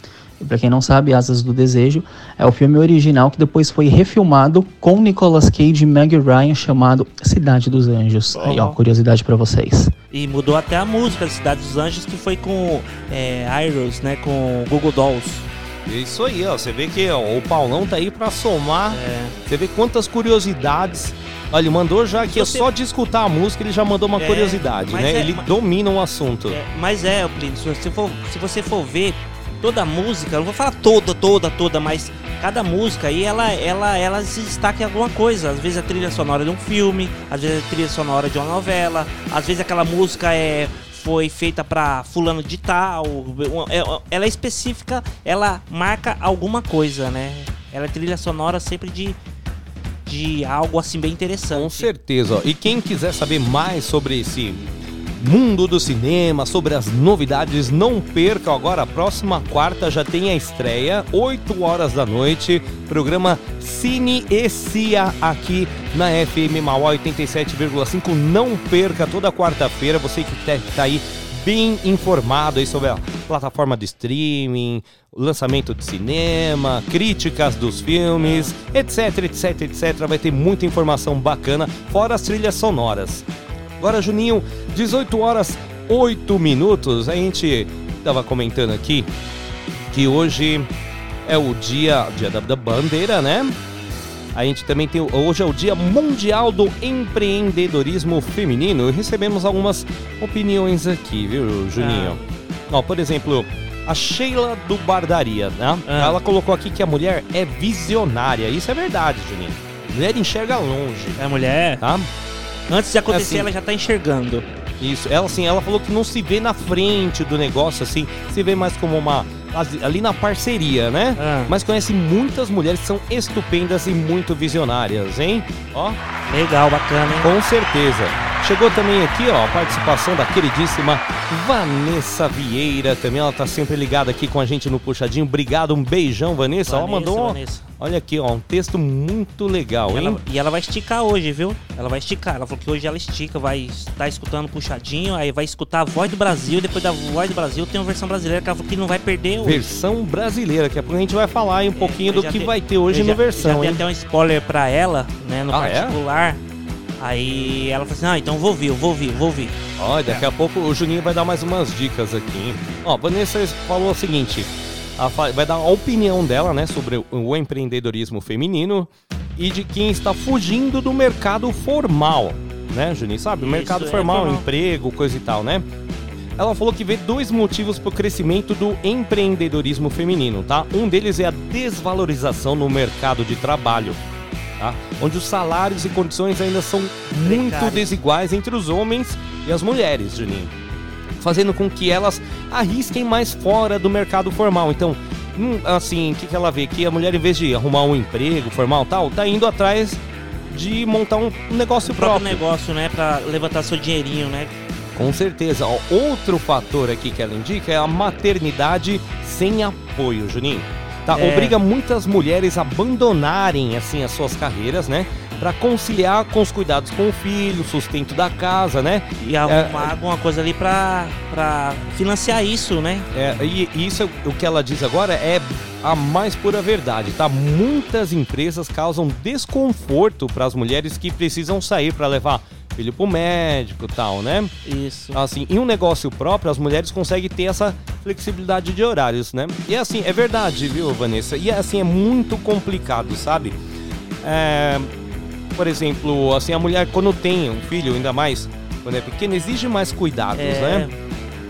E pra quem não sabe, Asas do Desejo é o filme original que depois foi refilmado com Nicolas Cage e Meg Ryan chamado Cidade dos Anjos. Aí ó, curiosidade pra vocês. E mudou até a música de Cidade dos Anjos, que foi com é, Iros, né? Com Google Dolls. Isso aí, ó. Você vê que ó, o Paulão tá aí pra somar. Você vê quantas curiosidades. Olha, ele mandou já que é você- só de escutar a música ele já mandou uma É, curiosidade, né? é- ele mas- domina o assunto. Mas é, Plínio, se você for, se você for ver toda a música, não vou falar toda, toda, toda, mas cada música aí, ela, ela, ela se destaca em alguma coisa. Às vezes a trilha sonora de um filme, às vezes a trilha sonora de uma novela, às vezes aquela música é foi feita pra fulano de tal, é- ela é específica, ela marca alguma coisa, né? Ela é trilha sonora sempre de de algo assim bem interessante. Com certeza. E quem quiser saber mais sobre esse mundo do cinema, sobre as novidades, não perca agora, a próxima quarta já tem a estreia, 8 horas da noite, programa Cine e Cia aqui na FM Mauá 87,5. Não perca toda quarta-feira, você que tá, tá aí bem informado aí sobre a plataforma de streaming, lançamento de cinema, críticas dos filmes, etc, etc, etc. Vai ter muita informação bacana, fora as trilhas sonoras. Agora, Juninho, 18 horas 8 minutos. A gente tava comentando aqui que hoje é o dia, dia da, da bandeira, né? A gente também tem. Hoje é o Dia Mundial do Empreendedorismo Feminino. E recebemos algumas opiniões aqui, viu, Juninho? Ó, por exemplo, a Sheila do Bardaria, né? Ah. Ela colocou aqui que a mulher é visionária. Isso é verdade, Juninho. A mulher enxerga longe. É mulher. Tá? Antes de acontecer, Assim, ela já tá enxergando. Isso, ela assim, ela falou que não se vê na frente do negócio, assim, se vê mais como uma. ali na parceria, né? Ah. Mas conhece muitas mulheres que são estupendas e muito visionárias, hein? Ó. Legal, bacana, hein? Com certeza. Chegou também aqui, ó, a participação da queridíssima Vanessa Vieira. Também ela tá sempre ligada aqui com a gente no Puxadinho. Obrigado, um beijão, Vanessa. Vanessa, mandou, Vanessa. Olha aqui, ó, um texto muito legal, E hein? ela, e ela vai esticar hoje, viu? Ela vai esticar. Ela falou que hoje ela estica, vai estar escutando puxadinho, aí vai escutar a voz do Brasil, e depois da voz do Brasil tem uma versão brasileira que ela falou que não vai perder hoje. Versão brasileira, daqui a gente vai falar aí um pouquinho Eu do que dei- vai ter hoje no já- versão, Já hein? até um spoiler pra ela, né, no Ah, é? particular. Aí ela falou assim: não, então vou ouvir, eu vou ouvir, eu vou ouvir. E daqui a pouco o Juninho vai dar mais umas dicas aqui, hein? Ó, a Vanessa falou o seguinte: vai dar a opinião dela, né, sobre o- empreendedorismo feminino e de quem está fugindo do mercado formal, né, Juninho? Sabe? O mercado é formal, formal. emprego, coisa e tal, né? Ela falou que vê dois motivos para o crescimento do empreendedorismo feminino, tá? Um deles é a desvalorização no mercado de trabalho, tá? Onde os salários e condições ainda são muito Precários. desiguais entre os homens e as mulheres, Juninho. Fazendo com que elas arrisquem mais fora do mercado formal. Então, hum, assim, o que, que ela vê? Que a mulher, em vez de arrumar um emprego formal e tal, tá indo atrás de montar um negócio O próprio próprio. negócio, né, pra levantar seu dinheirinho, né? Com certeza. Ó, outro fator aqui que ela indica é a maternidade sem apoio, Juninho. Tá, É. obriga muitas mulheres a abandonarem assim as suas carreiras, né? Pra conciliar com os cuidados com o filho, sustento da casa, né? E arrumar alguma coisa ali pra financiar isso, né? É, e isso o que ela diz agora é a mais pura verdade, tá? Muitas empresas causam desconforto para as mulheres que precisam sair para levar filho pro médico, e tal, né? Isso. Assim, em um negócio próprio, as mulheres conseguem ter essa flexibilidade de horários, né? E assim, é verdade, viu, Vanessa? E assim, é muito complicado, sabe? É, por exemplo, assim, a mulher quando tem um filho, ainda mais quando é pequeno, exige mais cuidados, É. né?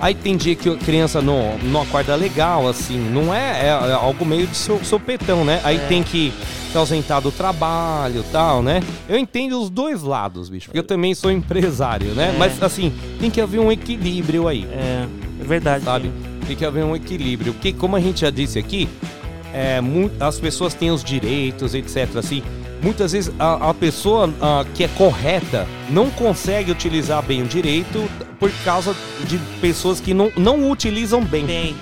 Aí tem dia que a criança não, não acorda legal, assim, não é, é- é algo meio de so- sopetão, né? Aí É. tem que se ausentar do trabalho e tal, né? Eu entendo os dois lados, bicho, porque eu também sou empresário, né? É. Mas assim, tem que haver um equilíbrio aí. É, é verdade. Sabe? Tem que haver um equilíbrio. Porque, como a gente já disse aqui, é, as pessoas têm os direitos, etc. Assim, muitas vezes a, a pessoa ah, que é correta não consegue utilizar bem o direito por causa de pessoas que não, não o utilizam bem. Bem,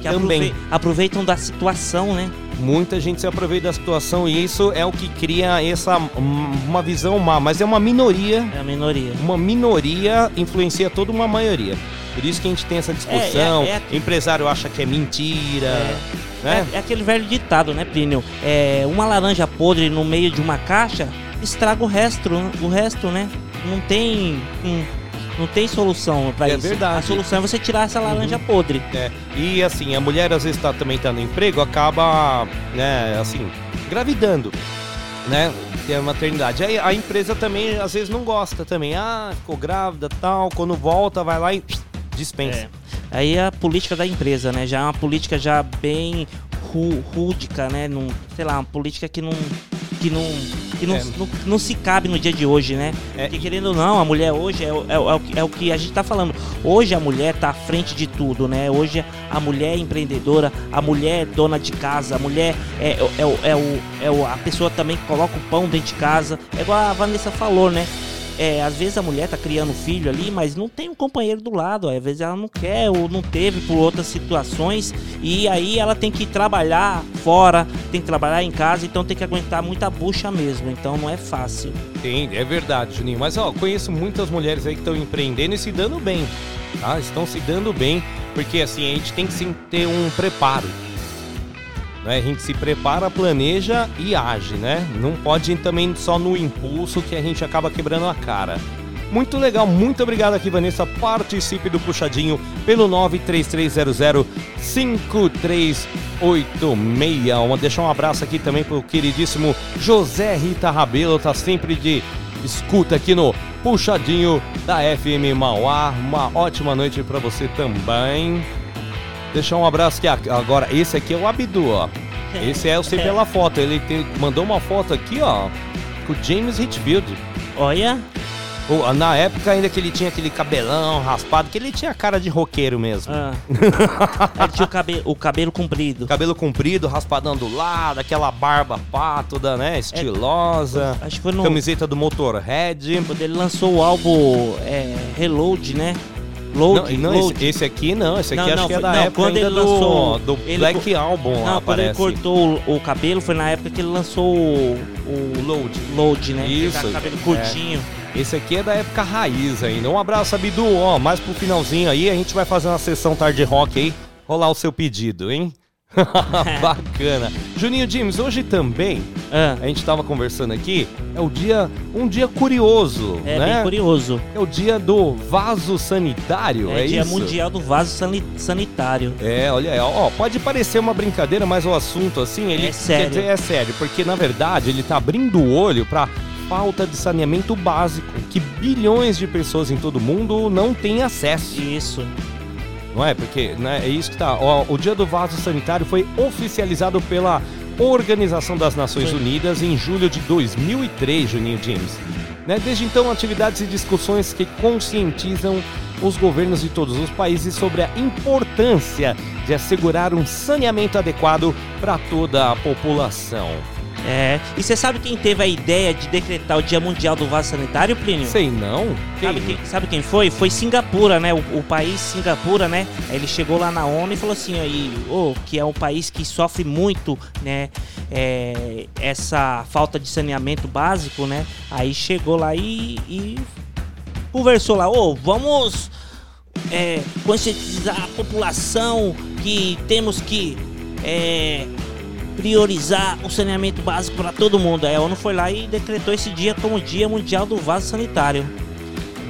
que Também. aprove- aproveitam da situação, né? Muita gente se aproveita da situação e isso é o que cria essa uma visão má, mas é uma minoria. É a minoria. Uma minoria influencia toda uma maioria. Por isso que a gente tem essa discussão. É, é, é. Empresário acha que é mentira, né? É, é aquele velho ditado, né, Plínio? É, uma laranja podre no meio de uma caixa estraga o resto, o resto, né? Não tem, hum, não tem solução pra É isso. verdade. A solução é você tirar essa laranja Uhum. podre. É, e assim, a mulher às vezes tá, também tá no emprego, acaba, né, assim, engravidando, né? Tem a maternidade. Aí a empresa também às vezes não gosta também. Ah, ficou grávida tal. Quando volta, vai lá e dispensa. É. Aí a política da empresa, né? Já é uma política já bem ru- rúdica, né? Num, sei lá, uma política que não. Que não, que não, É. não, não se cabe no dia de hoje, né? Porque querendo ou não, a mulher hoje é, o- é, é o que- é o que a gente tá falando. Hoje a mulher tá à frente de tudo, né? Hoje a mulher é empreendedora, a mulher é dona de casa, a mulher é, é, é, o- é, o, é a pessoa também que coloca o pão dentro de casa. É igual a Vanessa falou, né? É, às vezes a mulher tá criando filho ali, mas não tem um companheiro do lado. Às vezes ela não quer ou não teve por outras situações. E aí ela tem que trabalhar fora, tem que trabalhar em casa, então tem que aguentar muita bucha mesmo. Então não é fácil. Tem, é verdade, Juninho. Mas ó, conheço muitas mulheres aí que estão empreendendo e se dando bem. Tá? Estão se dando bem, porque assim, a gente tem que sim ter um preparo. Né? A gente se prepara, planeja e age, né? Não pode ir também só no impulso que a gente acaba quebrando a cara. Muito legal, muito obrigado aqui, Vanessa. Participe do Puxadinho pelo 933005311. 86. Vamos deixar um abraço aqui também pro queridíssimo José Rita Rabelo, tá sempre de escuta aqui no Puxadinho da FM Mauá. Uma ótima noite para você também. Deixar um abraço aqui agora. Esse aqui é o Abdu, ó. Esse é o sei pela foto. Ele tem- mandou uma foto aqui, ó, com o James Hetfield. Olha. O- Na época ainda que ele tinha aquele cabelão raspado, que ele tinha cara de roqueiro mesmo. Ah. Ele tinha o, cabe- o cabelo comprido. Cabelo comprido, raspadão do lado, aquela barba pá, toda, né, estilosa. Acho que foi no- Camiseta do Motorhead. Quando ele lançou o álbum é, Reload, né? Load, não, não Load. esse, esse aqui não, esse aqui Não, acho não, que é da não, época quando ele do, lançou- do ele Black Album Não, lá, quando ele cortou o, o cabelo foi na época que ele lançou o, o Load. Load, né? Isso. tá com cabelo curtinho. É. Esse aqui é da época raiz ainda. Um abraço, Abdu. Ó, mais pro finalzinho aí, a gente vai fazer uma sessão tarde rock aí. Rolar o seu pedido, hein? Bacana. Juninho James, hoje também, Ah. a gente tava conversando aqui, é o dia, um dia curioso, É né? bem curioso. É o dia do vaso sanitário, é, É, dia isso? mundial do vaso sani- sanitário. É, olha aí, ó, pode parecer uma brincadeira, mas o assunto assim, ele É sério. dizer, é sério, porque na verdade ele tá abrindo o olho pra falta de saneamento básico, que bilhões de pessoas em todo mundo não têm acesso. Isso. Não é? Porque né, é isso que tá. Ó, o Dia do Vaso Sanitário foi oficializado pela Organização das Nações Foi. Unidas em julho de 2003, Juninho James. Né, Desde então, atividades e discussões que conscientizam os governos de todos os países sobre a importância de assegurar um saneamento adequado para toda a população. É. E você sabe quem teve a ideia de decretar o Dia Mundial do Vaso Sanitário, Plínio? Sei não. Sabe quem, sabe quem foi? Foi Singapura, né? O, o país Singapura, né? Aí Ele chegou lá na ONU e falou assim aí, ô, que é um país que sofre muito, né? é, essa falta de saneamento básico, né? Aí chegou lá e, e conversou lá, ô, vamos é, conscientizar a população que temos que é, priorizar o saneamento básico para todo mundo. A ONU foi lá e decretou esse dia como Dia Mundial do Vaso Sanitário.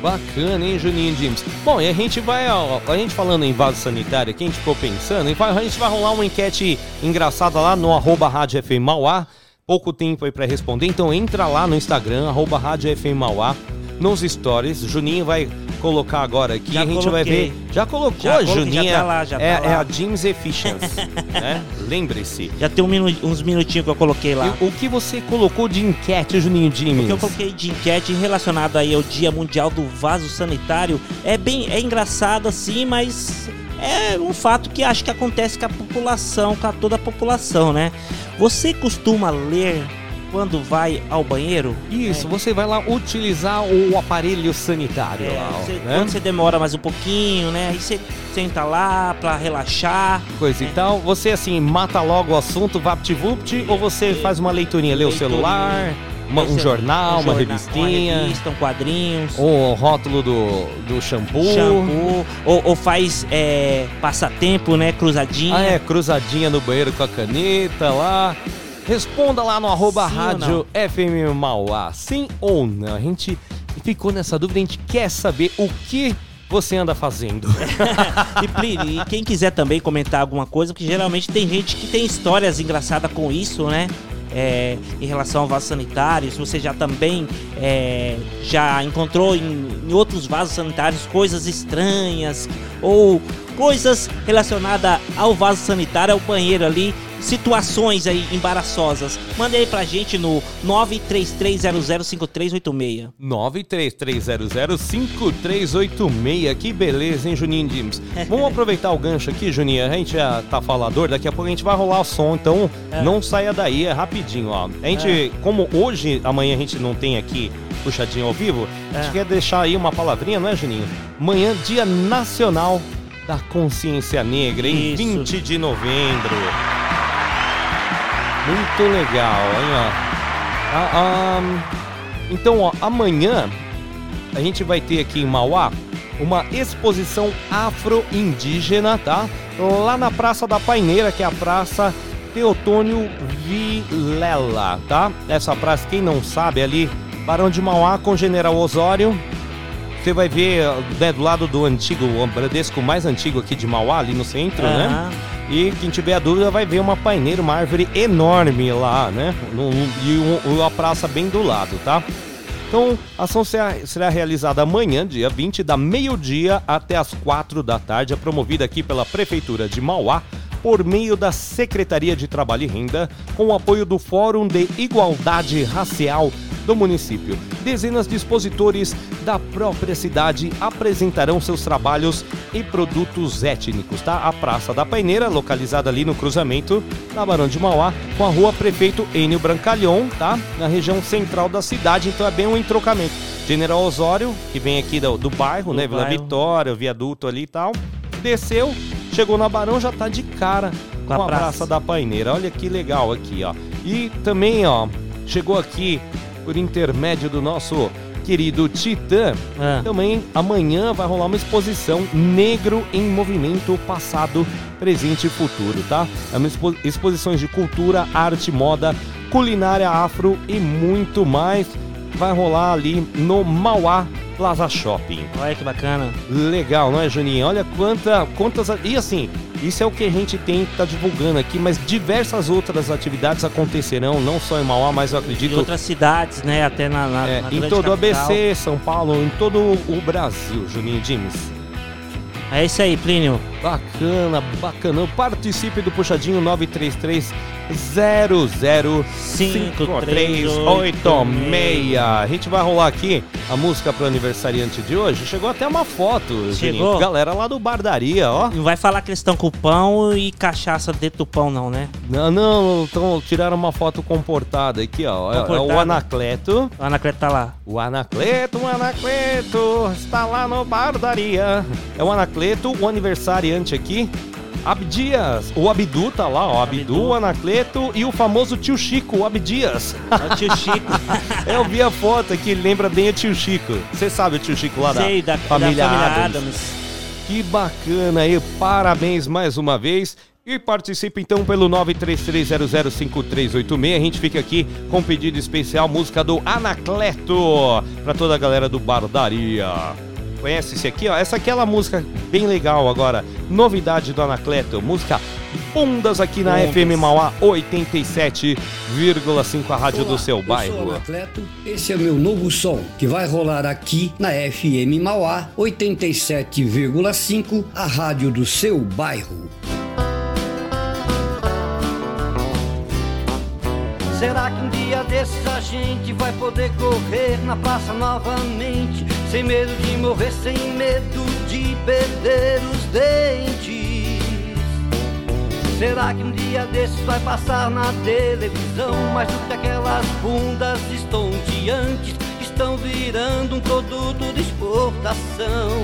Bacana, hein, Juninho James? Bom, e a gente vai, ó, a gente falando em vaso sanitário gente ficou pensando, a gente vai rolar uma enquete engraçada lá no arroba Rádio FM Mauá. Pouco tempo aí pra responder, então entra lá no Instagram, arroba Rádio FM Mauá, nos stories. Juninho vai colocar agora aqui, Já a gente vai coloquei. ver. Já colocou, Já Juninho? já tá lá, já é, tá é a James Efficiency, né? Lembre-se. Já tem um minu- uns minutinhos que eu coloquei lá. E o que você colocou de enquete, Juninho James? O que eu coloquei de enquete relacionado aí ao Dia Mundial do Vaso Sanitário é bem é engraçado assim, mas é um fato que acho que acontece com a população, com a toda a população, né? Você costuma ler quando vai ao banheiro? Isso, você vai lá utilizar o aparelho sanitário É, lá, você- né? Quando você demora mais um pouquinho, né? Aí você senta lá pra relaxar. coisa e tal. Você assim mata logo o assunto, vapt-vupt, ou você faz uma leiturinha, lê o celular, uma- um Você- jornal, um uma jornal, revistinha, Uma revista, um quadrinhos. o rótulo do, do shampoo. Shampoo, ou, ou faz é, passatempo, né? Cruzadinha. Ah, é, cruzadinha no banheiro com a caneta lá. Responda lá no arroba Sim rádio FM Mauá, sim ou não? A gente ficou nessa dúvida, a gente quer saber o que você anda fazendo. E, e quem quiser também comentar alguma coisa, porque geralmente tem gente que tem histórias engraçadas com isso, né? É, em relação ao vaso sanitário, se você já também é, já encontrou em, em outros vasos sanitários coisas estranhas ou coisas relacionadas ao vaso sanitário, ao banheiro ali, situações aí embaraçosas. Manda aí pra gente no 933005386. 933005386. Que beleza, hein, Juninho Dimes? Vamos aproveitar o gancho aqui, Juninho. A gente já tá falador, daqui a pouco a gente vai rolar o som, então É. não saia daí, é rapidinho, ó. A gente, É. como hoje, amanhã a gente não tem aqui puxadinho ao vivo, a gente É. quer deixar aí uma palavrinha, não é, Juninho? Amanhã, Dia Nacional da Consciência Negra, em Isso. 20 de novembro. Muito legal, hein, ó. Ah, ah, então, ó, amanhã a gente vai ter aqui em Mauá uma exposição afro-indígena, tá? Lá na Praça da Paineira, que é a Praça Teotônio Vilela, tá? Essa praça, quem não sabe, é ali, Barão de Mauá com General Osório. Você vai ver né, do lado do antigo, o Bradesco mais antigo aqui de Mauá, ali no centro, né? Aham. E quem tiver a dúvida vai ver uma paineira, uma árvore enorme lá, né? No- e um- uma praça bem do lado, tá? Então, a ação será, será realizada amanhã, dia 20, da meio-dia até as 4 da tarde. É promovida aqui pela Prefeitura de Mauá por meio da Secretaria de Trabalho e Renda, com o apoio do Fórum de Igualdade Racial do município. Dezenas de expositores da própria cidade apresentarão seus trabalhos e produtos étnicos, tá? A Praça da Paineira, localizada ali no cruzamento da Barão de Mauá, com a Rua Prefeito Enio Brancalhon, tá? Na região central da cidade, então é bem um entrocamento. General Osório, que vem aqui do, do bairro, né? Vila bairro. Vitória, o viaduto ali e tal. Desceu, chegou na Barão, já tá de cara com, a praça. praça. da Paineira. Olha que legal aqui, ó. E também, ó, chegou aqui por intermédio do nosso querido Titã. Também amanhã vai rolar uma exposição Negro em Movimento Passado, Presente e Futuro, tá? É uma expo exposições de cultura, arte, moda, culinária afro e muito mais. Vai rolar ali no Mauá Plaza Shopping. Olha que bacana. Legal, não é, Juninho? Olha quanta, quantas. E assim, isso é o que a gente tem que tá divulgando aqui, mas diversas outras atividades acontecerão, não só em Mauá, mas eu acredito outras cidades, né? Até na, na, é, na em todo o. ABC, São Paulo, em todo o Brasil, Juninho Dimes. É isso aí, Plínio. Bacana, bacana. Participe do Puxadinho 933 005386. A gente vai rolar aqui a música pro aniversariante de hoje. Chegou até uma foto. Chegou? Galera lá do Bardaria, ó. Não vai falar que eles estão com pão e cachaça dentro do pão, não, né? Não, não, então tiraram uma foto comportada aqui, ó. É- É, o? Anacleto. O Anacleto tá lá. O Anacleto, o Anacleto está lá no Bardaria. É o Anacleto, o aniversariante aqui. Abdias, o Abdu tá lá, ó. Abdu, o Anacleto e o famoso tio Chico, o Abdias. É o tio Chico. Eu vi a foto aqui, ele lembra bem o tio Chico. Você sabe o tio Chico lá Sei, da, da- da família, família Adams. Adams. Que bacana aí, parabéns mais uma vez. E participe então pelo 933005386. A gente fica aqui com um pedido especial, música do Anacleto, pra toda a galera do Bardaria. Conhece esse aqui, ó? Essa aqui é uma música bem legal agora. Novidade do Anacleto, música Bundas aqui na. FM Mauá 87,5, a rádio do seu Eu sou bairro. Anacleto, esse é meu novo som que vai rolar aqui na FM Mauá 87,5, a rádio do seu bairro. Será que um dia desses a gente vai poder correr na praça novamente? Sem medo de morrer, sem medo de perder os dentes. Será que um dia desses vai passar na televisão? Mais do que aquelas bundas estonteantes estão virando um produto de exportação.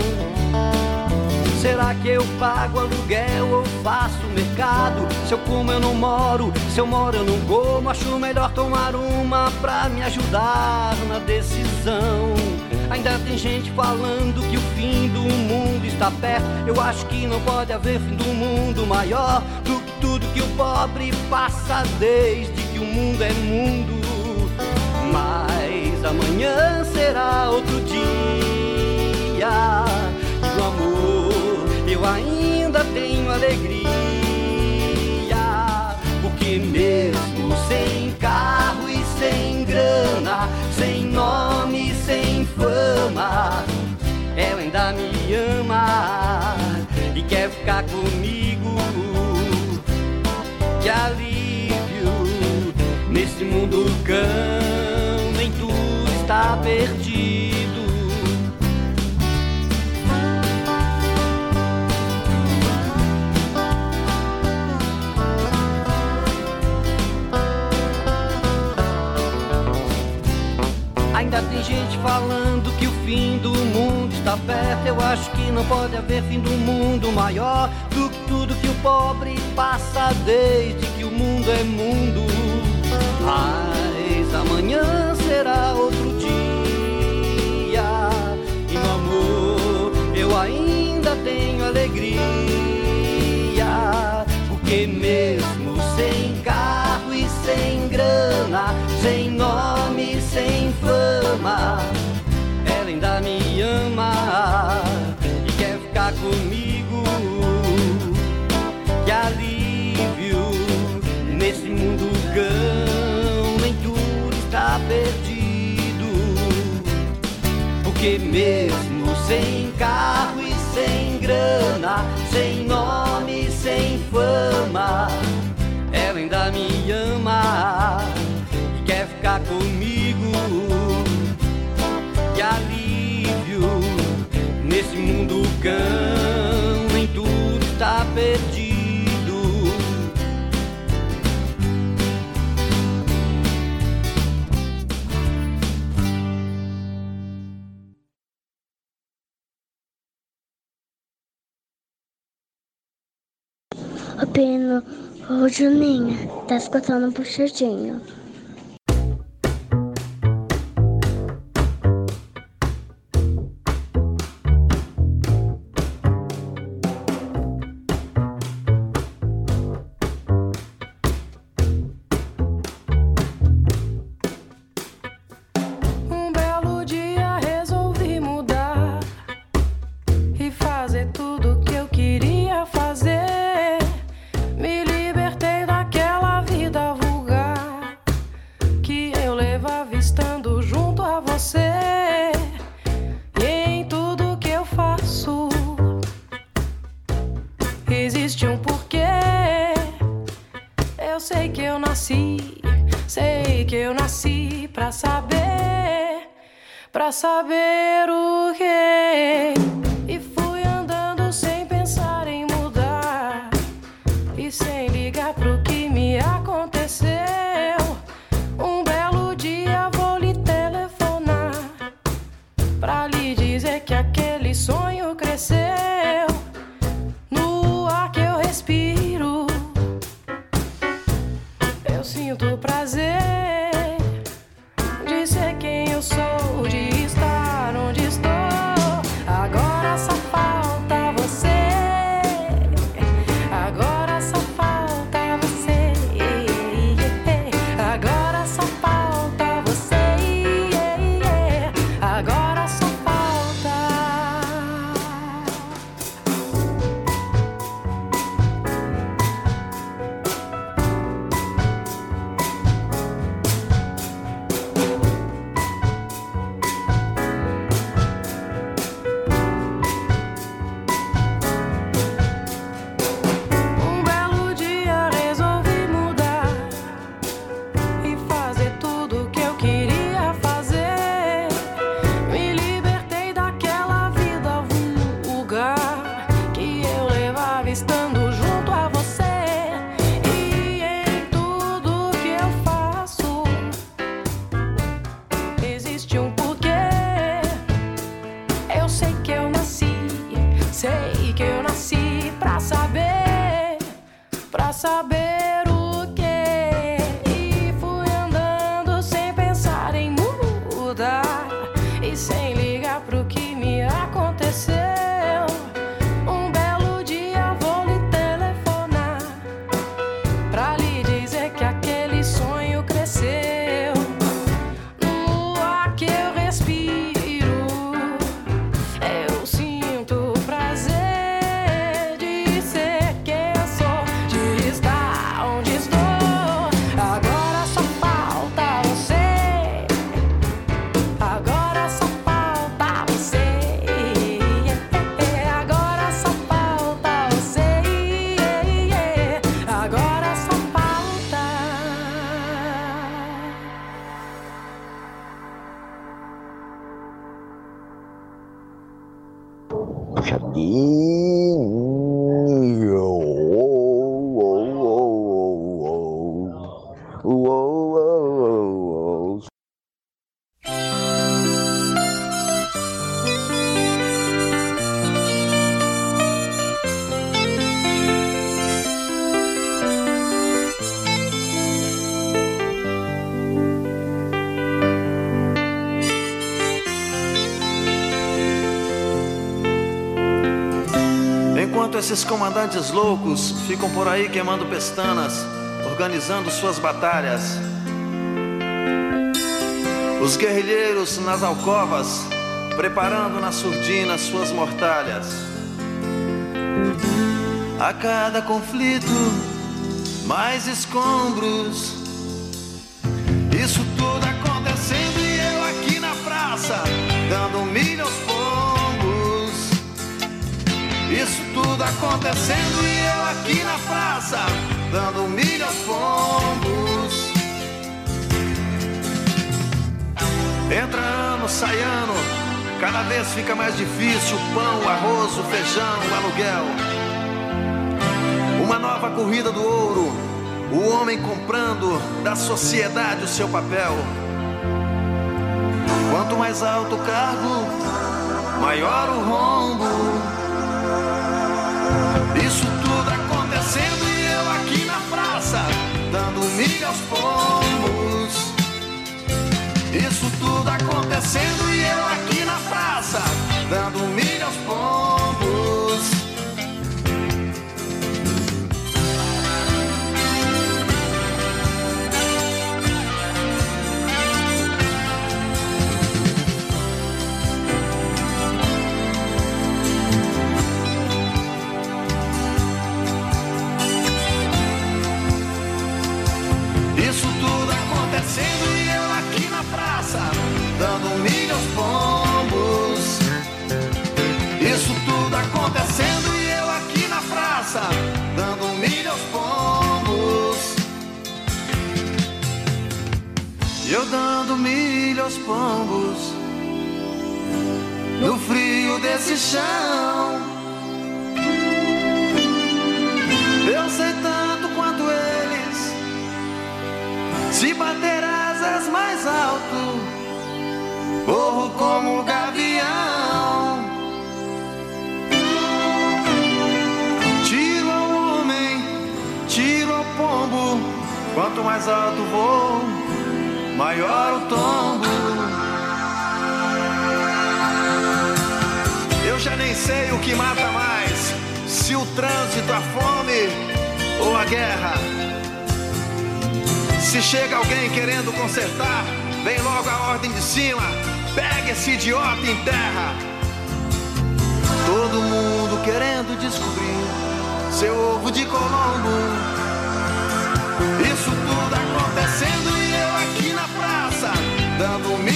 Será que eu pago aluguel ou faço mercado? Se eu como eu não moro, se eu moro eu não como. Acho melhor tomar uma pra me ajudar na decisão. Ainda tem gente falando que o fim do mundo está perto. Eu acho que não pode haver fim do mundo maior do que tudo que o pobre passa desde que o mundo é mundo. Mas amanhã será outro dia. E eu ainda tenho alegria. Porque mesmo sem carro e sem grana, sem nome, sem fama, ela ainda me ama e quer ficar comigo. Que alívio nesse mundo cão, nem tudo está perdido. Está perto. Eu acho que não pode haver fim do mundo maior do que tudo que o pobre passa desde que o mundo é mundo. Mas amanhã será outro dia. E no amor eu ainda tenho alegria. Porque mesmo sem carro e sem grana, sem nome, sem fama, ela ainda me e quer ficar comigo. Que alívio nesse mundo cão, nem tudo está perdido. Porque mesmo sem carro e sem grana, sem nome, e sem fama, ela ainda me ama e quer ficar comigo. Do cão, em tudo tá perdido. Pena, ô Juninho, tá escutando um puxadinho. saber. Esses comandantes loucos ficam por aí queimando pestanas, organizando suas batalhas. Os guerrilheiros nas alcovas, preparando na surdina suas mortalhas. A cada conflito, mais escombros acontecendo e eu aqui na praça, dando milho aos pombos. Entra ano, sai ano, cada vez fica mais difícil o pão, o arroz, o feijão, o aluguel. Uma nova corrida do ouro, o homem comprando da sociedade o seu papel. Quanto mais alto o cargo, maior o rombo. Milho aos pombos. Isso tudo acontecendo Eu dando milho aos pombos, no frio desse chão. Eu sei tanto quanto eles. Se bater asas mais alto, corro como um gavião. Tiro ao homem, tiro ao pombo. Quanto mais alto vou, maior o tombo. Eu já nem sei o que mata mais: se o trânsito, a fome ou a guerra. Se chega alguém querendo consertar, vem logo a ordem de cima. Pega esse idiota em terra. Todo mundo querendo descobrir seu ovo de Colombo. Isso tudo acontecendo aqui na praça, dando milho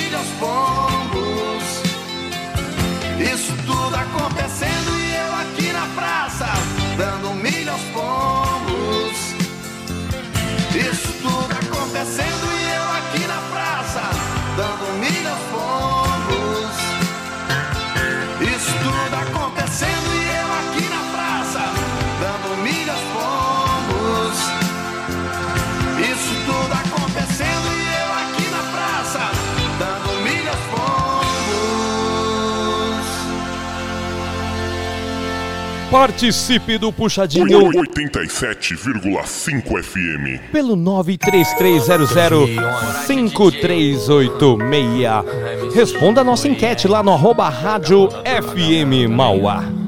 Participe do Puxadinho 87,5 FM. pelo 933005386. Responda a nossa enquete lá no arroba rádio FM Mauá.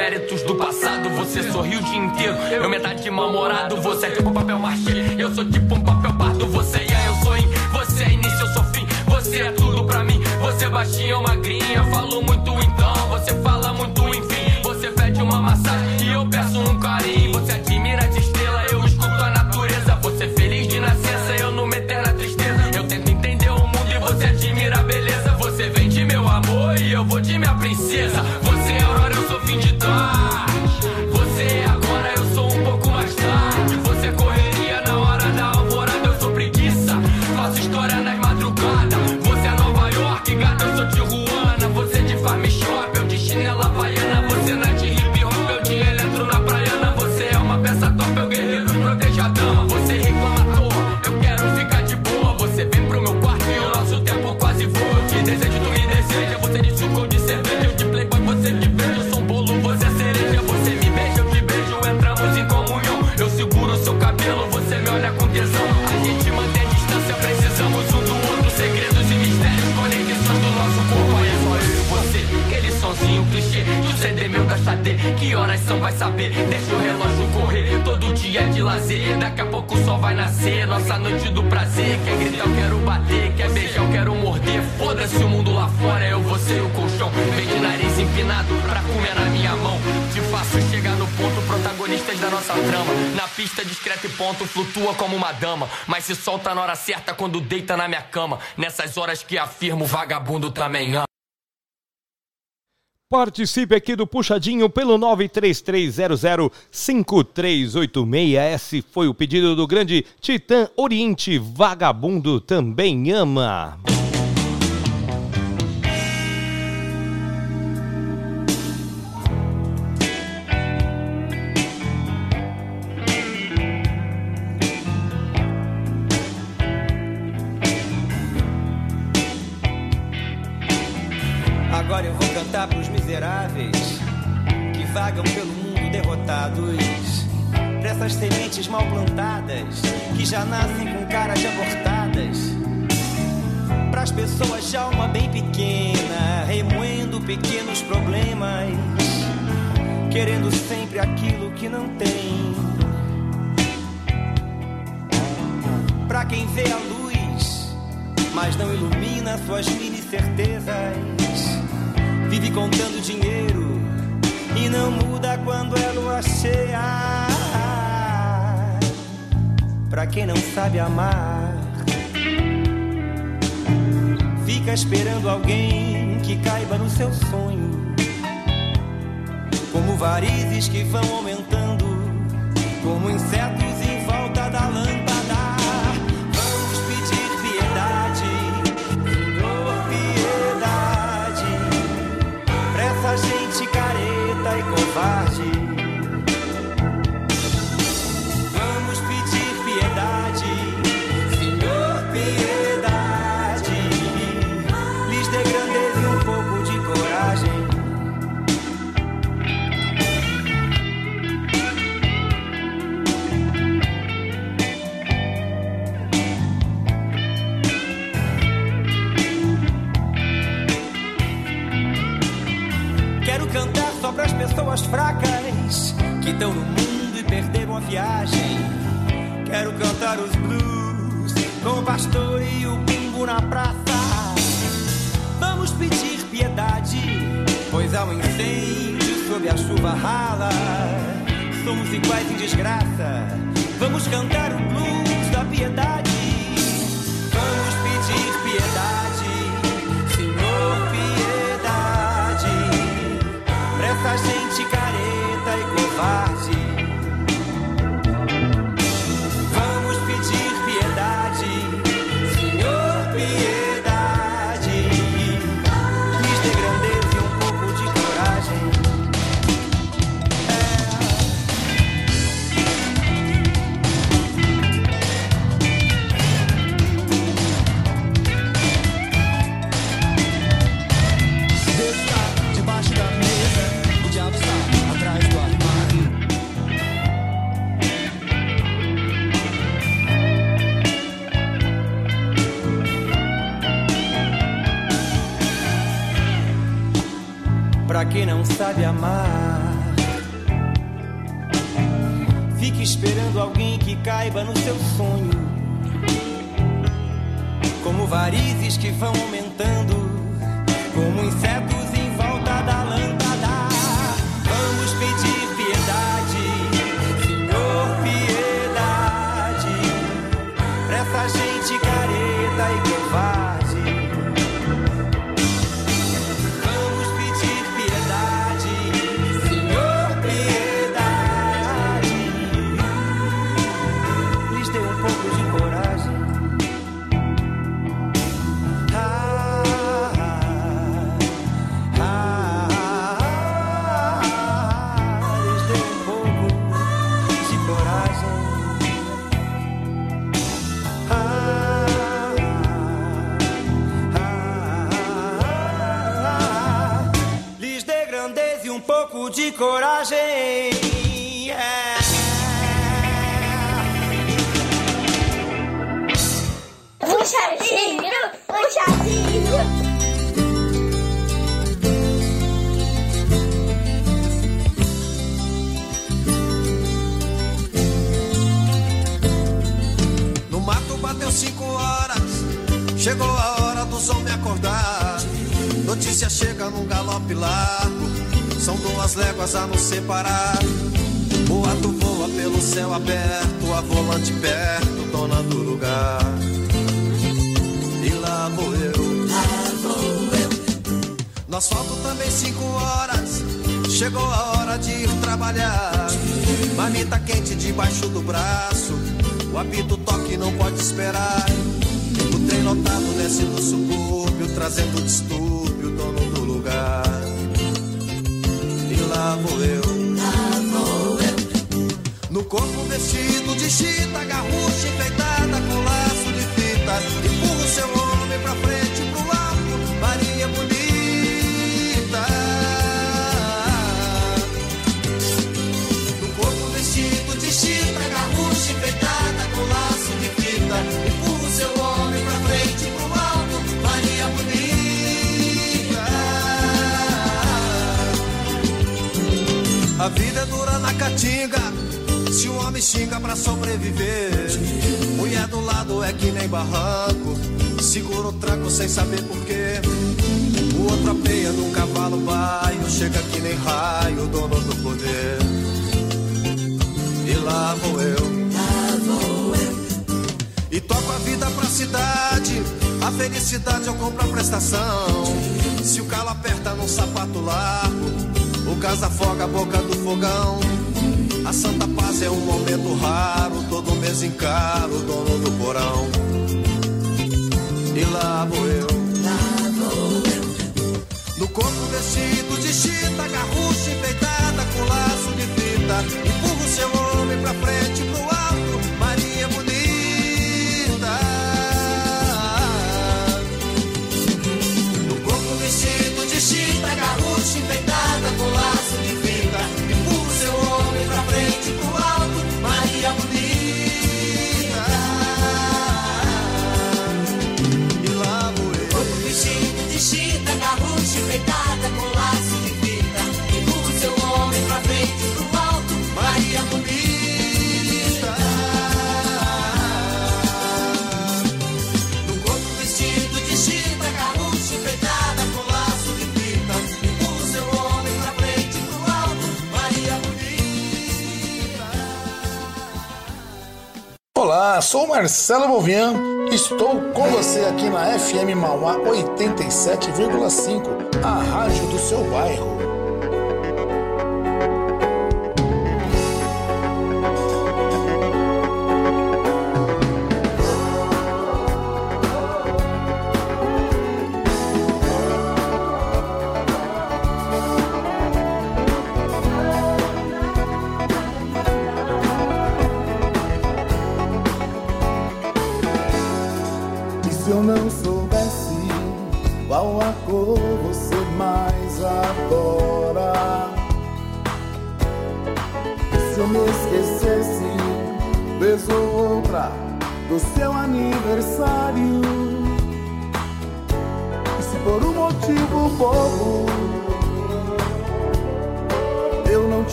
Méritos do passado. Você sorriu o dia inteiro, eu metade mal-humorado. Você é tipo papel machê, eu sou tipo um papel pardo. Você é, eu sou in, você é início, eu sou fim. Você é tudo pra mim, você é baixinha magrinha. Falo muito fim de dó. Saber. Deixa o relógio correr, todo dia é de lazer. Daqui a pouco o sol vai nascer, nossa noite do prazer. Quer gritar, eu quero bater, quer beijar, eu quero morder. Foda-se o mundo lá fora, eu vou ser o colchão. Vem de nariz empinado pra comer na minha mão. Te faço chegar no ponto, protagonistas da nossa trama. Na pista, discreto e ponto, flutua como uma dama. Mas se solta na hora certa quando deita na minha cama. Nessas horas que afirmo, vagabundo também ama. Participe aqui do Puxadinho pelo 933005386. Esse foi o pedido do grande Titã Oriente. Vagabundo também ama. Vagam pelo mundo derrotados. Pra essas sementes mal plantadas que já nascem com caras abortadas. Pras pessoas de alma bem pequena, remoendo pequenos problemas, querendo sempre aquilo que não tem. Pra quem vê a luz, mas não ilumina suas mini certezas vive contando dinheiro e não muda quando é lua cheia. Pra quem não sabe amar, fica esperando alguém que caiba no seu sonho. Como varizes que vão aumentando, como insetos em volta da lâmpada. Pessoas fracas que estão no mundo e perderam a viagem. Quero cantar os blues com o pastor e o bumbo na praça. Vamos pedir piedade, pois há um incêndio sob a chuva rala. Somos iguais em desgraça. Vamos cantar o blues da piedade. Pouco pra cidade, a felicidade eu compro a prestação. Se o calo aperta no sapato largo, o gás afoga a boca do fogão. A santa paz é um momento raro, todo mês encaro o dono do porão. E lá vou eu. Lá vou eu. No corpo vestido de chita, garrucha enfeitada com laço de fita. Empurro seu homem pra frente pro alto Olá, sou Marcelo Bovian, estou com você aqui na FM Mauá 87,5, a rádio do seu bairro.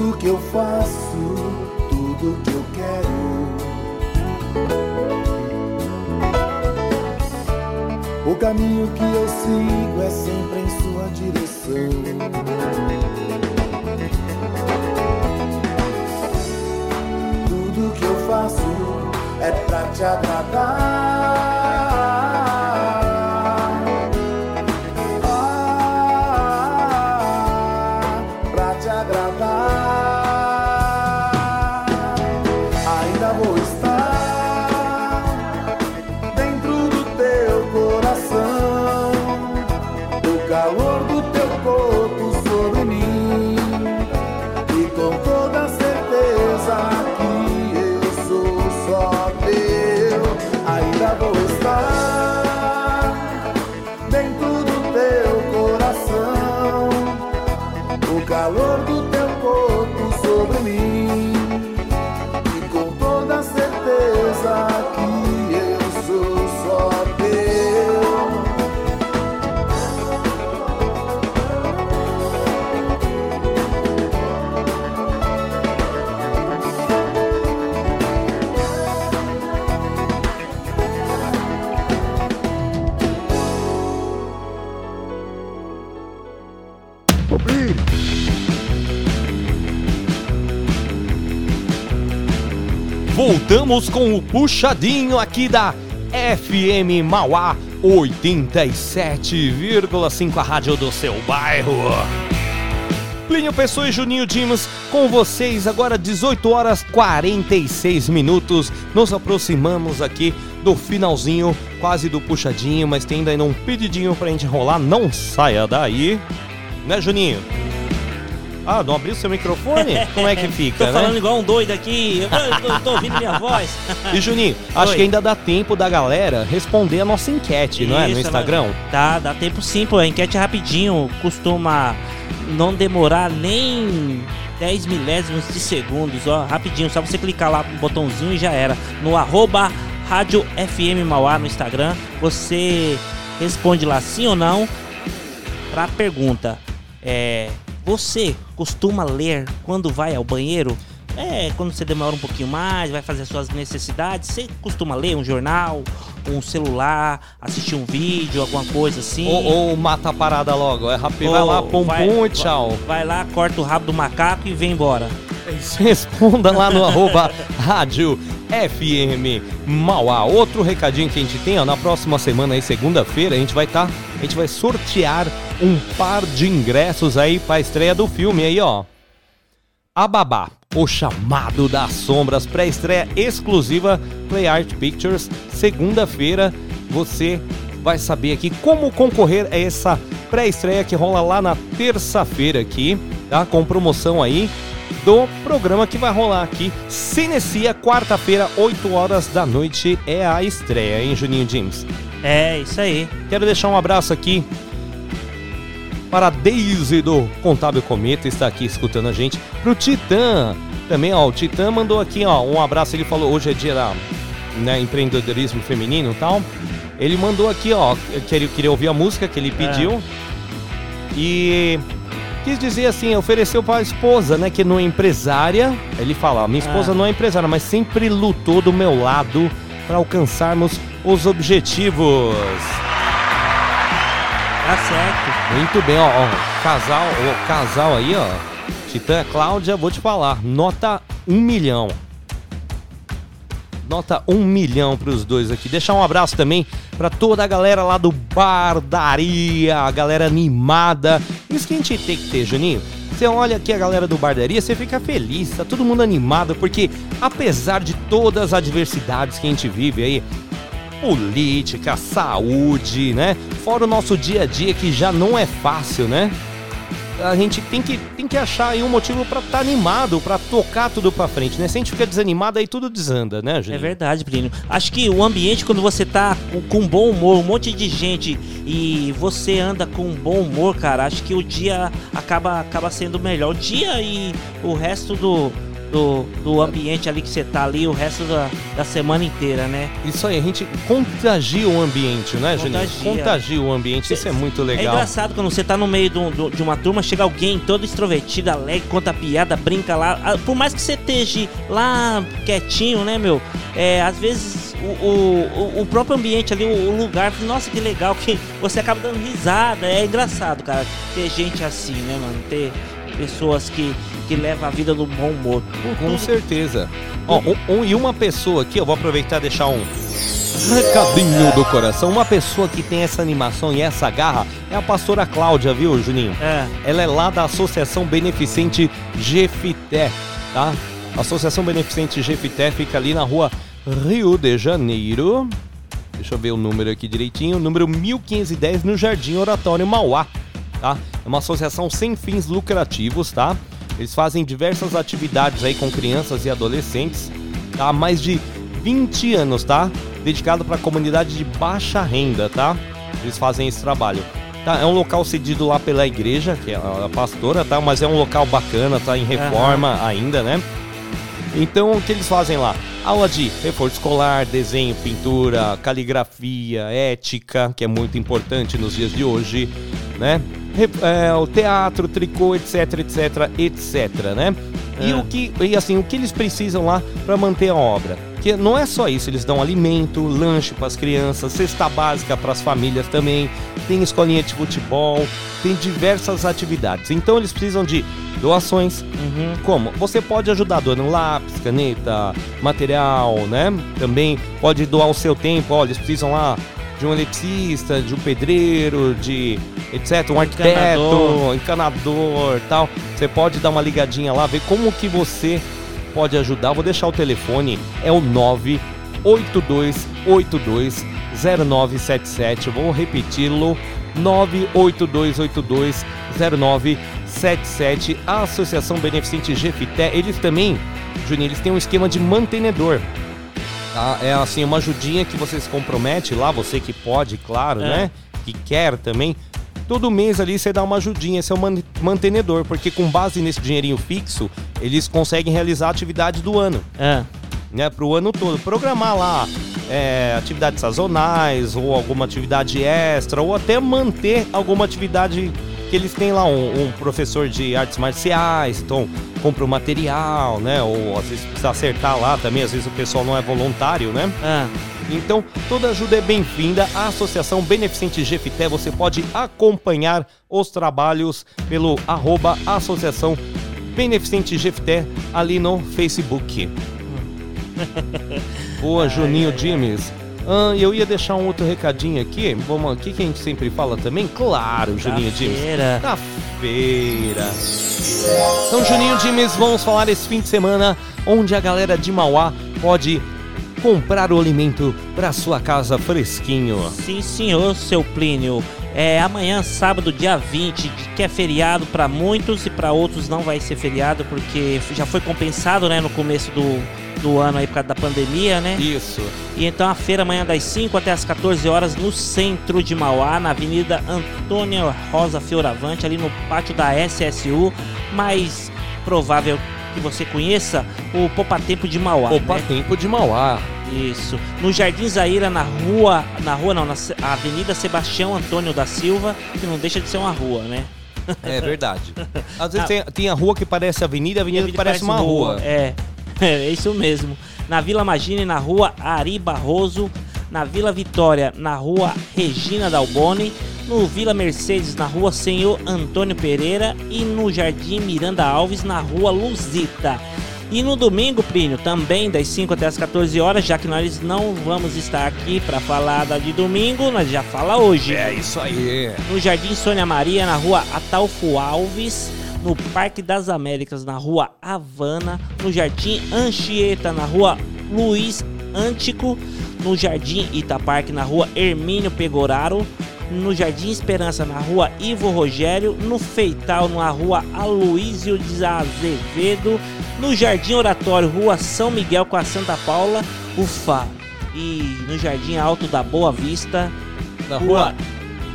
tudo que eu faço, tudo que eu quero. O caminho que eu sigo é sempre em sua direção. Tudo que eu faço é pra te agradar. Voltamos com o puxadinho aqui da FM Mauá 87,5 a rádio do seu bairro. Plínio Pessoa e Juninho Dimas com vocês agora 18 horas 46 minutos. Nos aproximamos aqui do finalzinho, quase do puxadinho, mas tem ainda um pedidinho pra gente rolar. Não saia daí, né, Juninho? Ah, não abriu seu microfone? Como é que fica, Tô né? falando igual um doido aqui. Eu, tô ouvindo minha voz. E Juninho, acho Oi. que ainda dá tempo da galera responder a nossa enquete, não é? No Isso, Instagram. Dá, dá tempo sim, pô. A enquete é rapidinho, costuma não demorar nem 10 milésimos de segundos, ó. Rapidinho, só você clicar lá no botãozinho e já era. No arroba Rádio FM Mauá no Instagram, você responde lá sim ou não pra pergunta. É. Você costuma ler quando vai ao banheiro? É, quando você demora um pouquinho mais, vai fazer as suas necessidades, você costuma ler um jornal, um celular, assistir um vídeo, alguma coisa assim? Ou, ou mata a parada logo, é rápido, vai lá, pum vai- pum e tchau. Vai lá, corta o rabo do macaco e vem embora. Responda lá no arroba Rádio FM Mauá. Outro recadinho que a gente tem, ó, na próxima semana aí, segunda-feira, a gente vai estar, a gente vai sortear um par de ingressos aí pra estreia do filme aí, ó. A Babá, o chamado das sombras, pré-estreia exclusiva Play Art Pictures. Segunda-feira você vai saber aqui como concorrer a essa pré-estreia que rola lá na terça-feira aqui, tá? Com promoção aí do programa que vai rolar aqui. Cinecia, quarta-feira, 8 horas da noite é a estreia, hein, Juninho James? É, isso aí. Quero deixar um abraço aqui para a Daisy do Contábil Cometa, está aqui escutando a gente. Pro Titã, também, ó, o Titã mandou aqui, ó, um abraço, ele falou, hoje é dia da né, empreendedorismo feminino e tal. Ele mandou aqui, ó, que ele queria ouvir a música que ele pediu. E quis dizer assim, ofereceu para a esposa, né, que não é empresária. Ele fala, minha esposa Ah. não é empresária, mas sempre lutou do meu lado para alcançarmos os objetivos. Tá certo. Muito bem, ó, ó, casal, o casal aí, ó, Titã Cláudia, vou te falar, nota um milhão. Nota um milhão pros dois aqui. Deixar um abraço também pra toda a galera lá do Bardaria, a galera animada. Isso que a gente tem que ter, Juninho. Você olha aqui a galera do Bardaria, você fica feliz, tá todo mundo animado, porque apesar de todas as adversidades que a gente vive aí, política, saúde, né? Fora o nosso dia a dia que já não é fácil, né? A gente tem que, tem que achar aí um motivo pra estar animado, pra tocar tudo pra frente, né? Se a gente fica desanimado, aí tudo desanda, né, É Juninho? verdade, Plínio. Acho que o ambiente, quando você tá com, com bom humor, um monte de gente e você anda com bom humor, cara, acho que o dia acaba, acaba sendo melhor. O dia e o resto do, do, do ambiente ali que você tá ali, o resto da, da semana inteira, né? Isso aí, a gente contagia o ambiente, né, Juninho? Contagia. Contagia o ambiente, isso é muito É legal. engraçado quando você tá no meio do- do- de uma turma, chega alguém todo extrovertido, alegre, conta piada, brinca lá. Ah, Por mais que você esteja lá quietinho, né, meu? É, às vezes o, o, o próprio ambiente ali, o, o lugar, nossa, que legal, que você acaba dando risada, é engraçado, cara, ter gente assim, né, mano? Ter pessoas que, que levam a vida no bom humor. Com certeza. Ó, um- um- e uma pessoa aqui, eu vou aproveitar e deixar um recadinho do coração. Uma pessoa que tem essa animação e essa garra é a pastora Cláudia, viu, Juninho? É. Ela é lá da Associação Beneficente Jefité, tá? Associação Beneficente Jefité fica ali na rua Rio de Janeiro. Deixa eu ver o número aqui direitinho. Número 1510 no Jardim Oratório Mauá, tá? É uma associação sem fins lucrativos, tá? Eles fazem diversas atividades aí com crianças e adolescentes, tá? Há mais de 20 anos, tá? Dedicado para a comunidade de baixa renda, tá? Eles fazem esse trabalho. Tá, é um local cedido lá pela igreja, que é a pastora, tá? Mas é um local bacana, tá em reforma ainda, né? Então, o que eles fazem lá? Aula de reforço escolar, desenho, pintura, caligrafia, ética, que é muito importante nos dias de hoje, né? É, o teatro, tricô, etc, etc, etc, né? E É. o que, e assim, o que eles precisam lá para manter a obra? Que não é só isso, eles dão alimento, lanche para as crianças, cesta básica para as famílias também, tem escolinha de futebol, tem diversas atividades. Então eles precisam de doações. Como? Você pode ajudar doando lápis, caneta, material, né? Também pode doar o seu tempo. Olha, eles precisam lá de um eletricista, de um pedreiro, de etc, um arquiteto, Encanador. encanador, tal. Você pode dar uma ligadinha lá, ver como que você pode ajudar. Vou deixar o telefone, é o 98282 0977. Eu Vou repeti-lo. 98282 0977. A Associação Beneficente Jefité, eles também, Juninho, eles têm um esquema de mantenedor. Tá? É assim, uma ajudinha que você se compromete lá, você que pode, claro, É. né? Que quer também. Todo mês ali você dá uma ajudinha, esse é man- mantenedor, porque com base nesse dinheirinho fixo, eles conseguem realizar a atividade do ano. É. Né, para o ano todo. Programar lá é, atividades sazonais, ou alguma atividade extra, ou até manter alguma atividade que eles têm lá, um, um professor de artes marciais, então compra o material, né? Ou às vezes precisa acertar lá também, às vezes o pessoal não é voluntário, né? Então, toda ajuda é bem-vinda. A Associação Beneficente Jefité, você pode acompanhar os trabalhos pelo arroba Associação Beneficente Jefité ali no Facebook. Boa, Juninho Dimes. Ah, eu ia deixar um outro recadinho aqui. Vamos aqui que a gente sempre fala também. Claro, Juninho Dimes. Da feira. Então, Juninho Dimes, vamos falar esse fim de semana onde a galera de Mauá pode comprar o alimento para sua casa fresquinho. Sim, senhor, seu Plínio. É amanhã, sábado, dia 20, que é feriado para muitos e para outros não vai ser feriado porque já foi compensado, né, no começo do, do ano aí por causa da pandemia, né? Isso. E então a feira amanhã das 5 até as 14 horas no centro de Mauá, na Avenida Antônia Rosa Fioravante, ali no pátio da SSU, mais provável que você conheça o Poupa Tempo de Mauá. Poupa né? Tempo de Mauá. Isso. No Jardim Zaira, na rua. Na rua não, na Avenida Sebastião Antônio da Silva, que não deixa de ser uma rua, né? É verdade. Às vezes tem, tem a rua que parece avenida, a avenida, que parece, uma rua. É, é isso mesmo. Na Vila Magine, na rua Ari Barroso. Na Vila Vitória, na rua Regina Dalboni. No Vila Mercedes, na rua Senhor Antônio Pereira. E no Jardim Miranda Alves, na rua Luzita. E no domingo, Plínio, também das 5 até as 14 horas, já que nós não vamos estar aqui para falar da de domingo, nós já fala hoje. É isso aí. No Jardim Sônia Maria, na rua Atalfo Alves. No Parque das Américas, na rua Havana. No Jardim Anchieta, na rua Luiz Antico. No Jardim Itaparque, na rua Hermínio Pegoraro. No Jardim Esperança, na rua Ivo Rogério. No Feital, na rua Aloísio de Azevedo. No Jardim Oratório, rua São Miguel com a Santa Paula. Ufa! E no Jardim Alto da Boa Vista, Na rua rua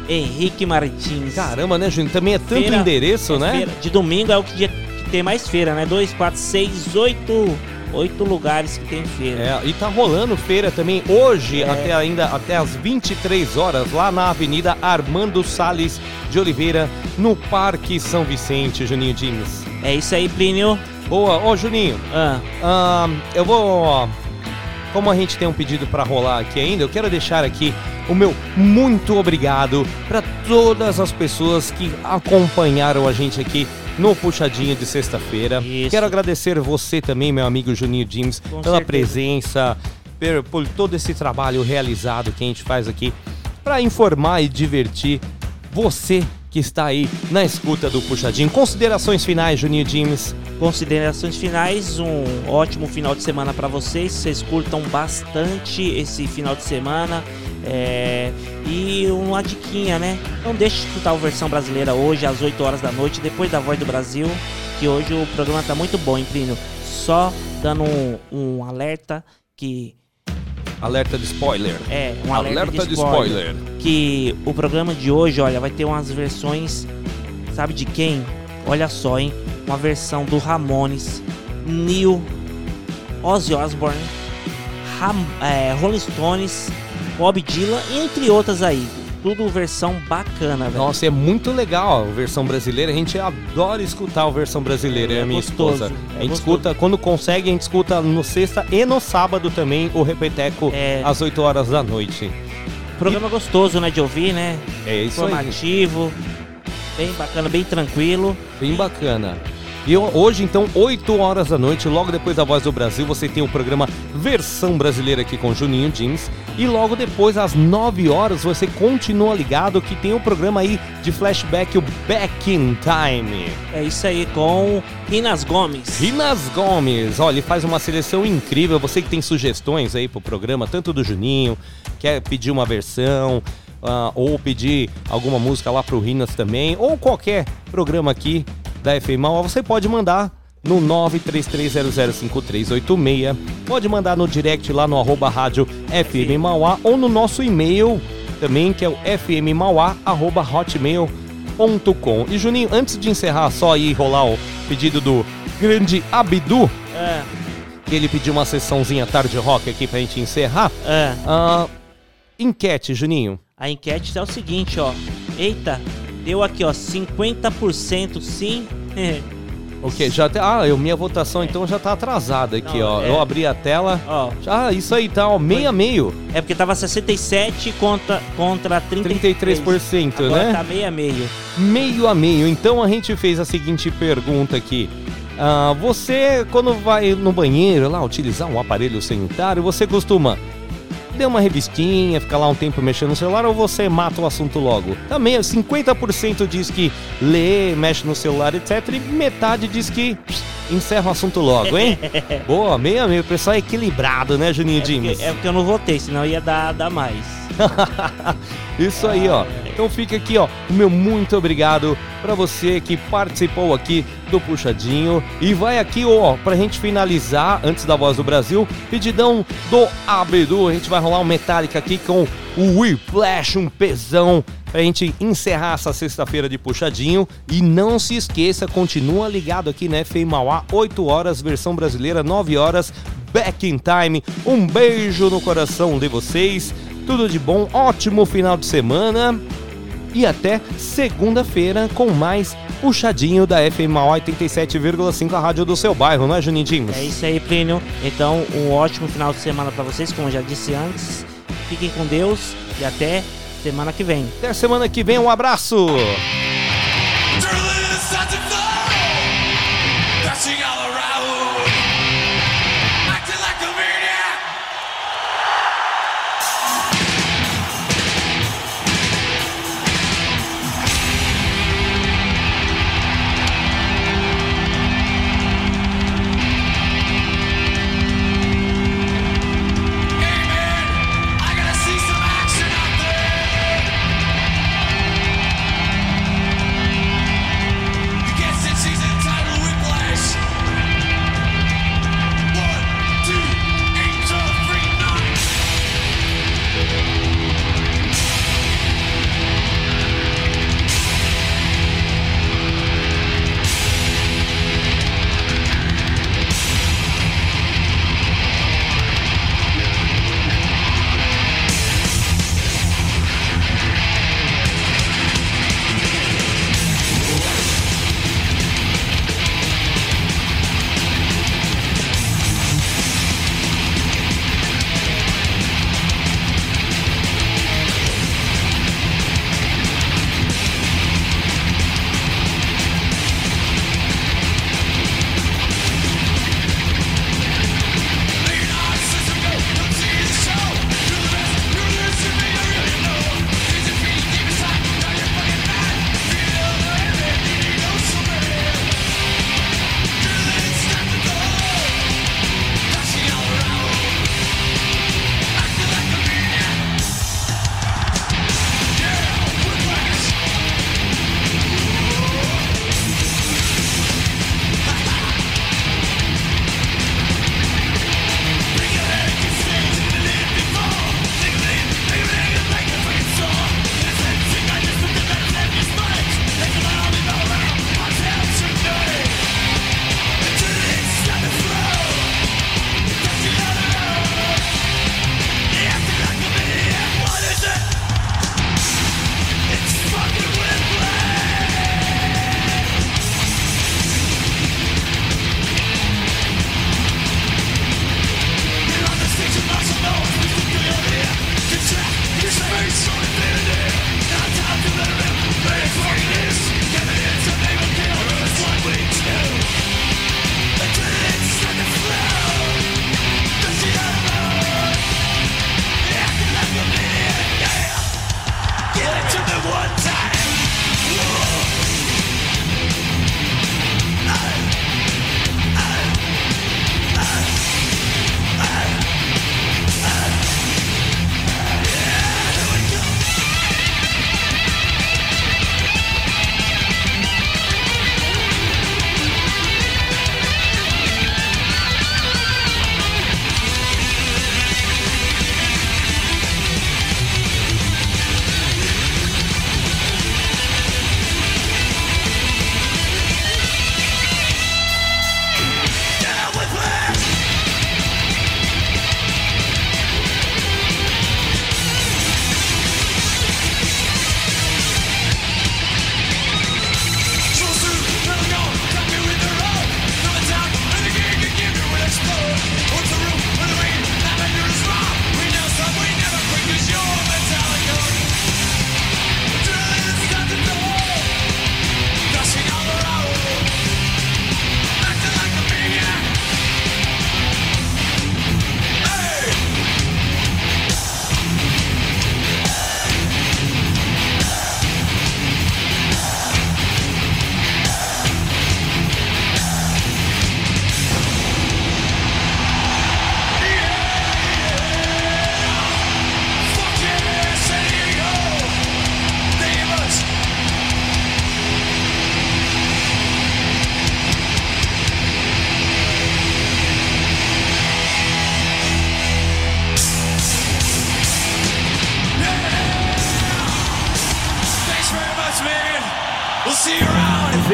Henrique Martins. Caramba, né, Júnior? Também é tanto Feira- endereço, é né? feira. De domingo é o dia que tem mais feira, né? 2, 4, 6, 8, 8 lugares que tem feira. É, e tá rolando feira também hoje, É. até ainda até as 23 horas, lá na Avenida Armando Salles de Oliveira, no Parque São Vicente, Juninho Dimes. É isso aí, Plínio. Boa, ô Juninho. Ah. ah, eu vou como a gente tem um pedido para rolar aqui ainda, eu quero deixar aqui o meu muito obrigado para todas as pessoas que acompanharam a gente aqui no Puxadinho de sexta-feira. Quero agradecer você também, meu amigo Juninho James, Com pela certeza. presença, per- por todo esse trabalho realizado que a gente faz aqui para informar e divertir você que está aí na escuta do Puxadinho. Considerações finais, Juninho James. Considerações finais, um ótimo final de semana para vocês. Vocês curtam bastante esse final de semana. É, E uma diquinha, né? Não deixe de escutar a versão brasileira hoje, às 8 horas da noite, depois da Voz do Brasil. Que hoje o programa tá muito bom, hein, Plínio? Só dando um, um alerta que Alerta de spoiler. É, um alerta, Alerta de, de spoiler, spoiler. Que o programa de hoje, olha, vai ter umas versões, sabe de quem? Olha só, hein? Uma versão do Ramones, Neil, Ozzy Osbourne, Ram, é, Rolling Stones, Bob Dylan, entre outras aí. Tudo versão bacana, velho. Nossa, é muito legal a versão brasileira. A gente adora escutar a versão brasileira, eu e a minha gostoso, esposa. é a gente gostoso. escuta, quando consegue, a gente escuta no sexta e no sábado também o Repeteco às 8 horas da noite. Programa gostoso, né, de ouvir, né? É isso aí. Informativo, bem bacana, bem tranquilo. Bem bacana. E hoje, então, 8 horas da noite, logo depois da Voz do Brasil, você tem o programa Versão Brasileira aqui com Juninho Jeans. E logo depois, às 9 horas, você continua ligado que tem o programa aí de flashback, o Back in Time. É isso aí, com Rinas Gomes. Rinas Gomes, olha, ele faz uma seleção incrível. Você que tem sugestões aí pro programa, tanto do Juninho, quer pedir uma versão, ah, ou pedir alguma música lá pro Rinas também, ou qualquer programa aqui da FM Mauá, você pode mandar no 933005386. Pode mandar no direct lá no arroba rádio FM Mauá ou no nosso e-mail também, que é o fmmauá.hotmail.com. E Juninho, antes de encerrar, só aí rolar o pedido do grande Abdu, É. que ele pediu uma sessãozinha tarde rock aqui pra gente encerrar. É. Ah, enquete, Juninho. A enquete é o seguinte, ó. Eita, deu aqui, ó, 50% sim. O quê? Já te... Ah, eu, minha votação então já tá atrasada aqui, Não, ó. é. Eu abri a tela. Ó. Ah, isso aí tá, ó, meio a meio. É porque tava 67 contra, contra 33. 33%, Agora né? tá meio a meio. Meio a meio. Então a gente fez a seguinte pergunta aqui. Ah, você, quando vai no banheiro lá utilizar um aparelho sanitário, você costuma dar uma revistinha, ficar lá um tempo mexendo no celular ou você mata o assunto logo? Também 50% diz que lê, mexe no celular, etc. E metade diz que encerra o assunto logo, hein? Boa, meio a meio. O pessoal é equilibrado, né, Juninho É porque, é porque eu não votei, senão ia dar, dar mais. Isso aí, ó. Então fica aqui, ó, o meu muito obrigado pra você que participou aqui do Puxadinho. E vai aqui, ó, pra gente finalizar, antes da Voz do Brasil, pedidão do Abedu. A gente vai rolar um Metallica aqui com o Whiplash, um pesão, pra gente encerrar essa sexta-feira de Puxadinho. E não se esqueça, continua ligado aqui na FM Mauá, 8 horas, versão brasileira, 9 horas, Back in Time. Um beijo no coração de vocês. Tudo de bom, ótimo final de semana. E até segunda-feira com mais puxadinho da FM Mauá 87,5, a rádio do seu bairro, não é, Juninho Dimas? É isso aí, Plínio. Então, um ótimo final de semana pra vocês, como eu já disse antes. Fiquem com Deus e até semana que vem. Até semana que vem, um abraço!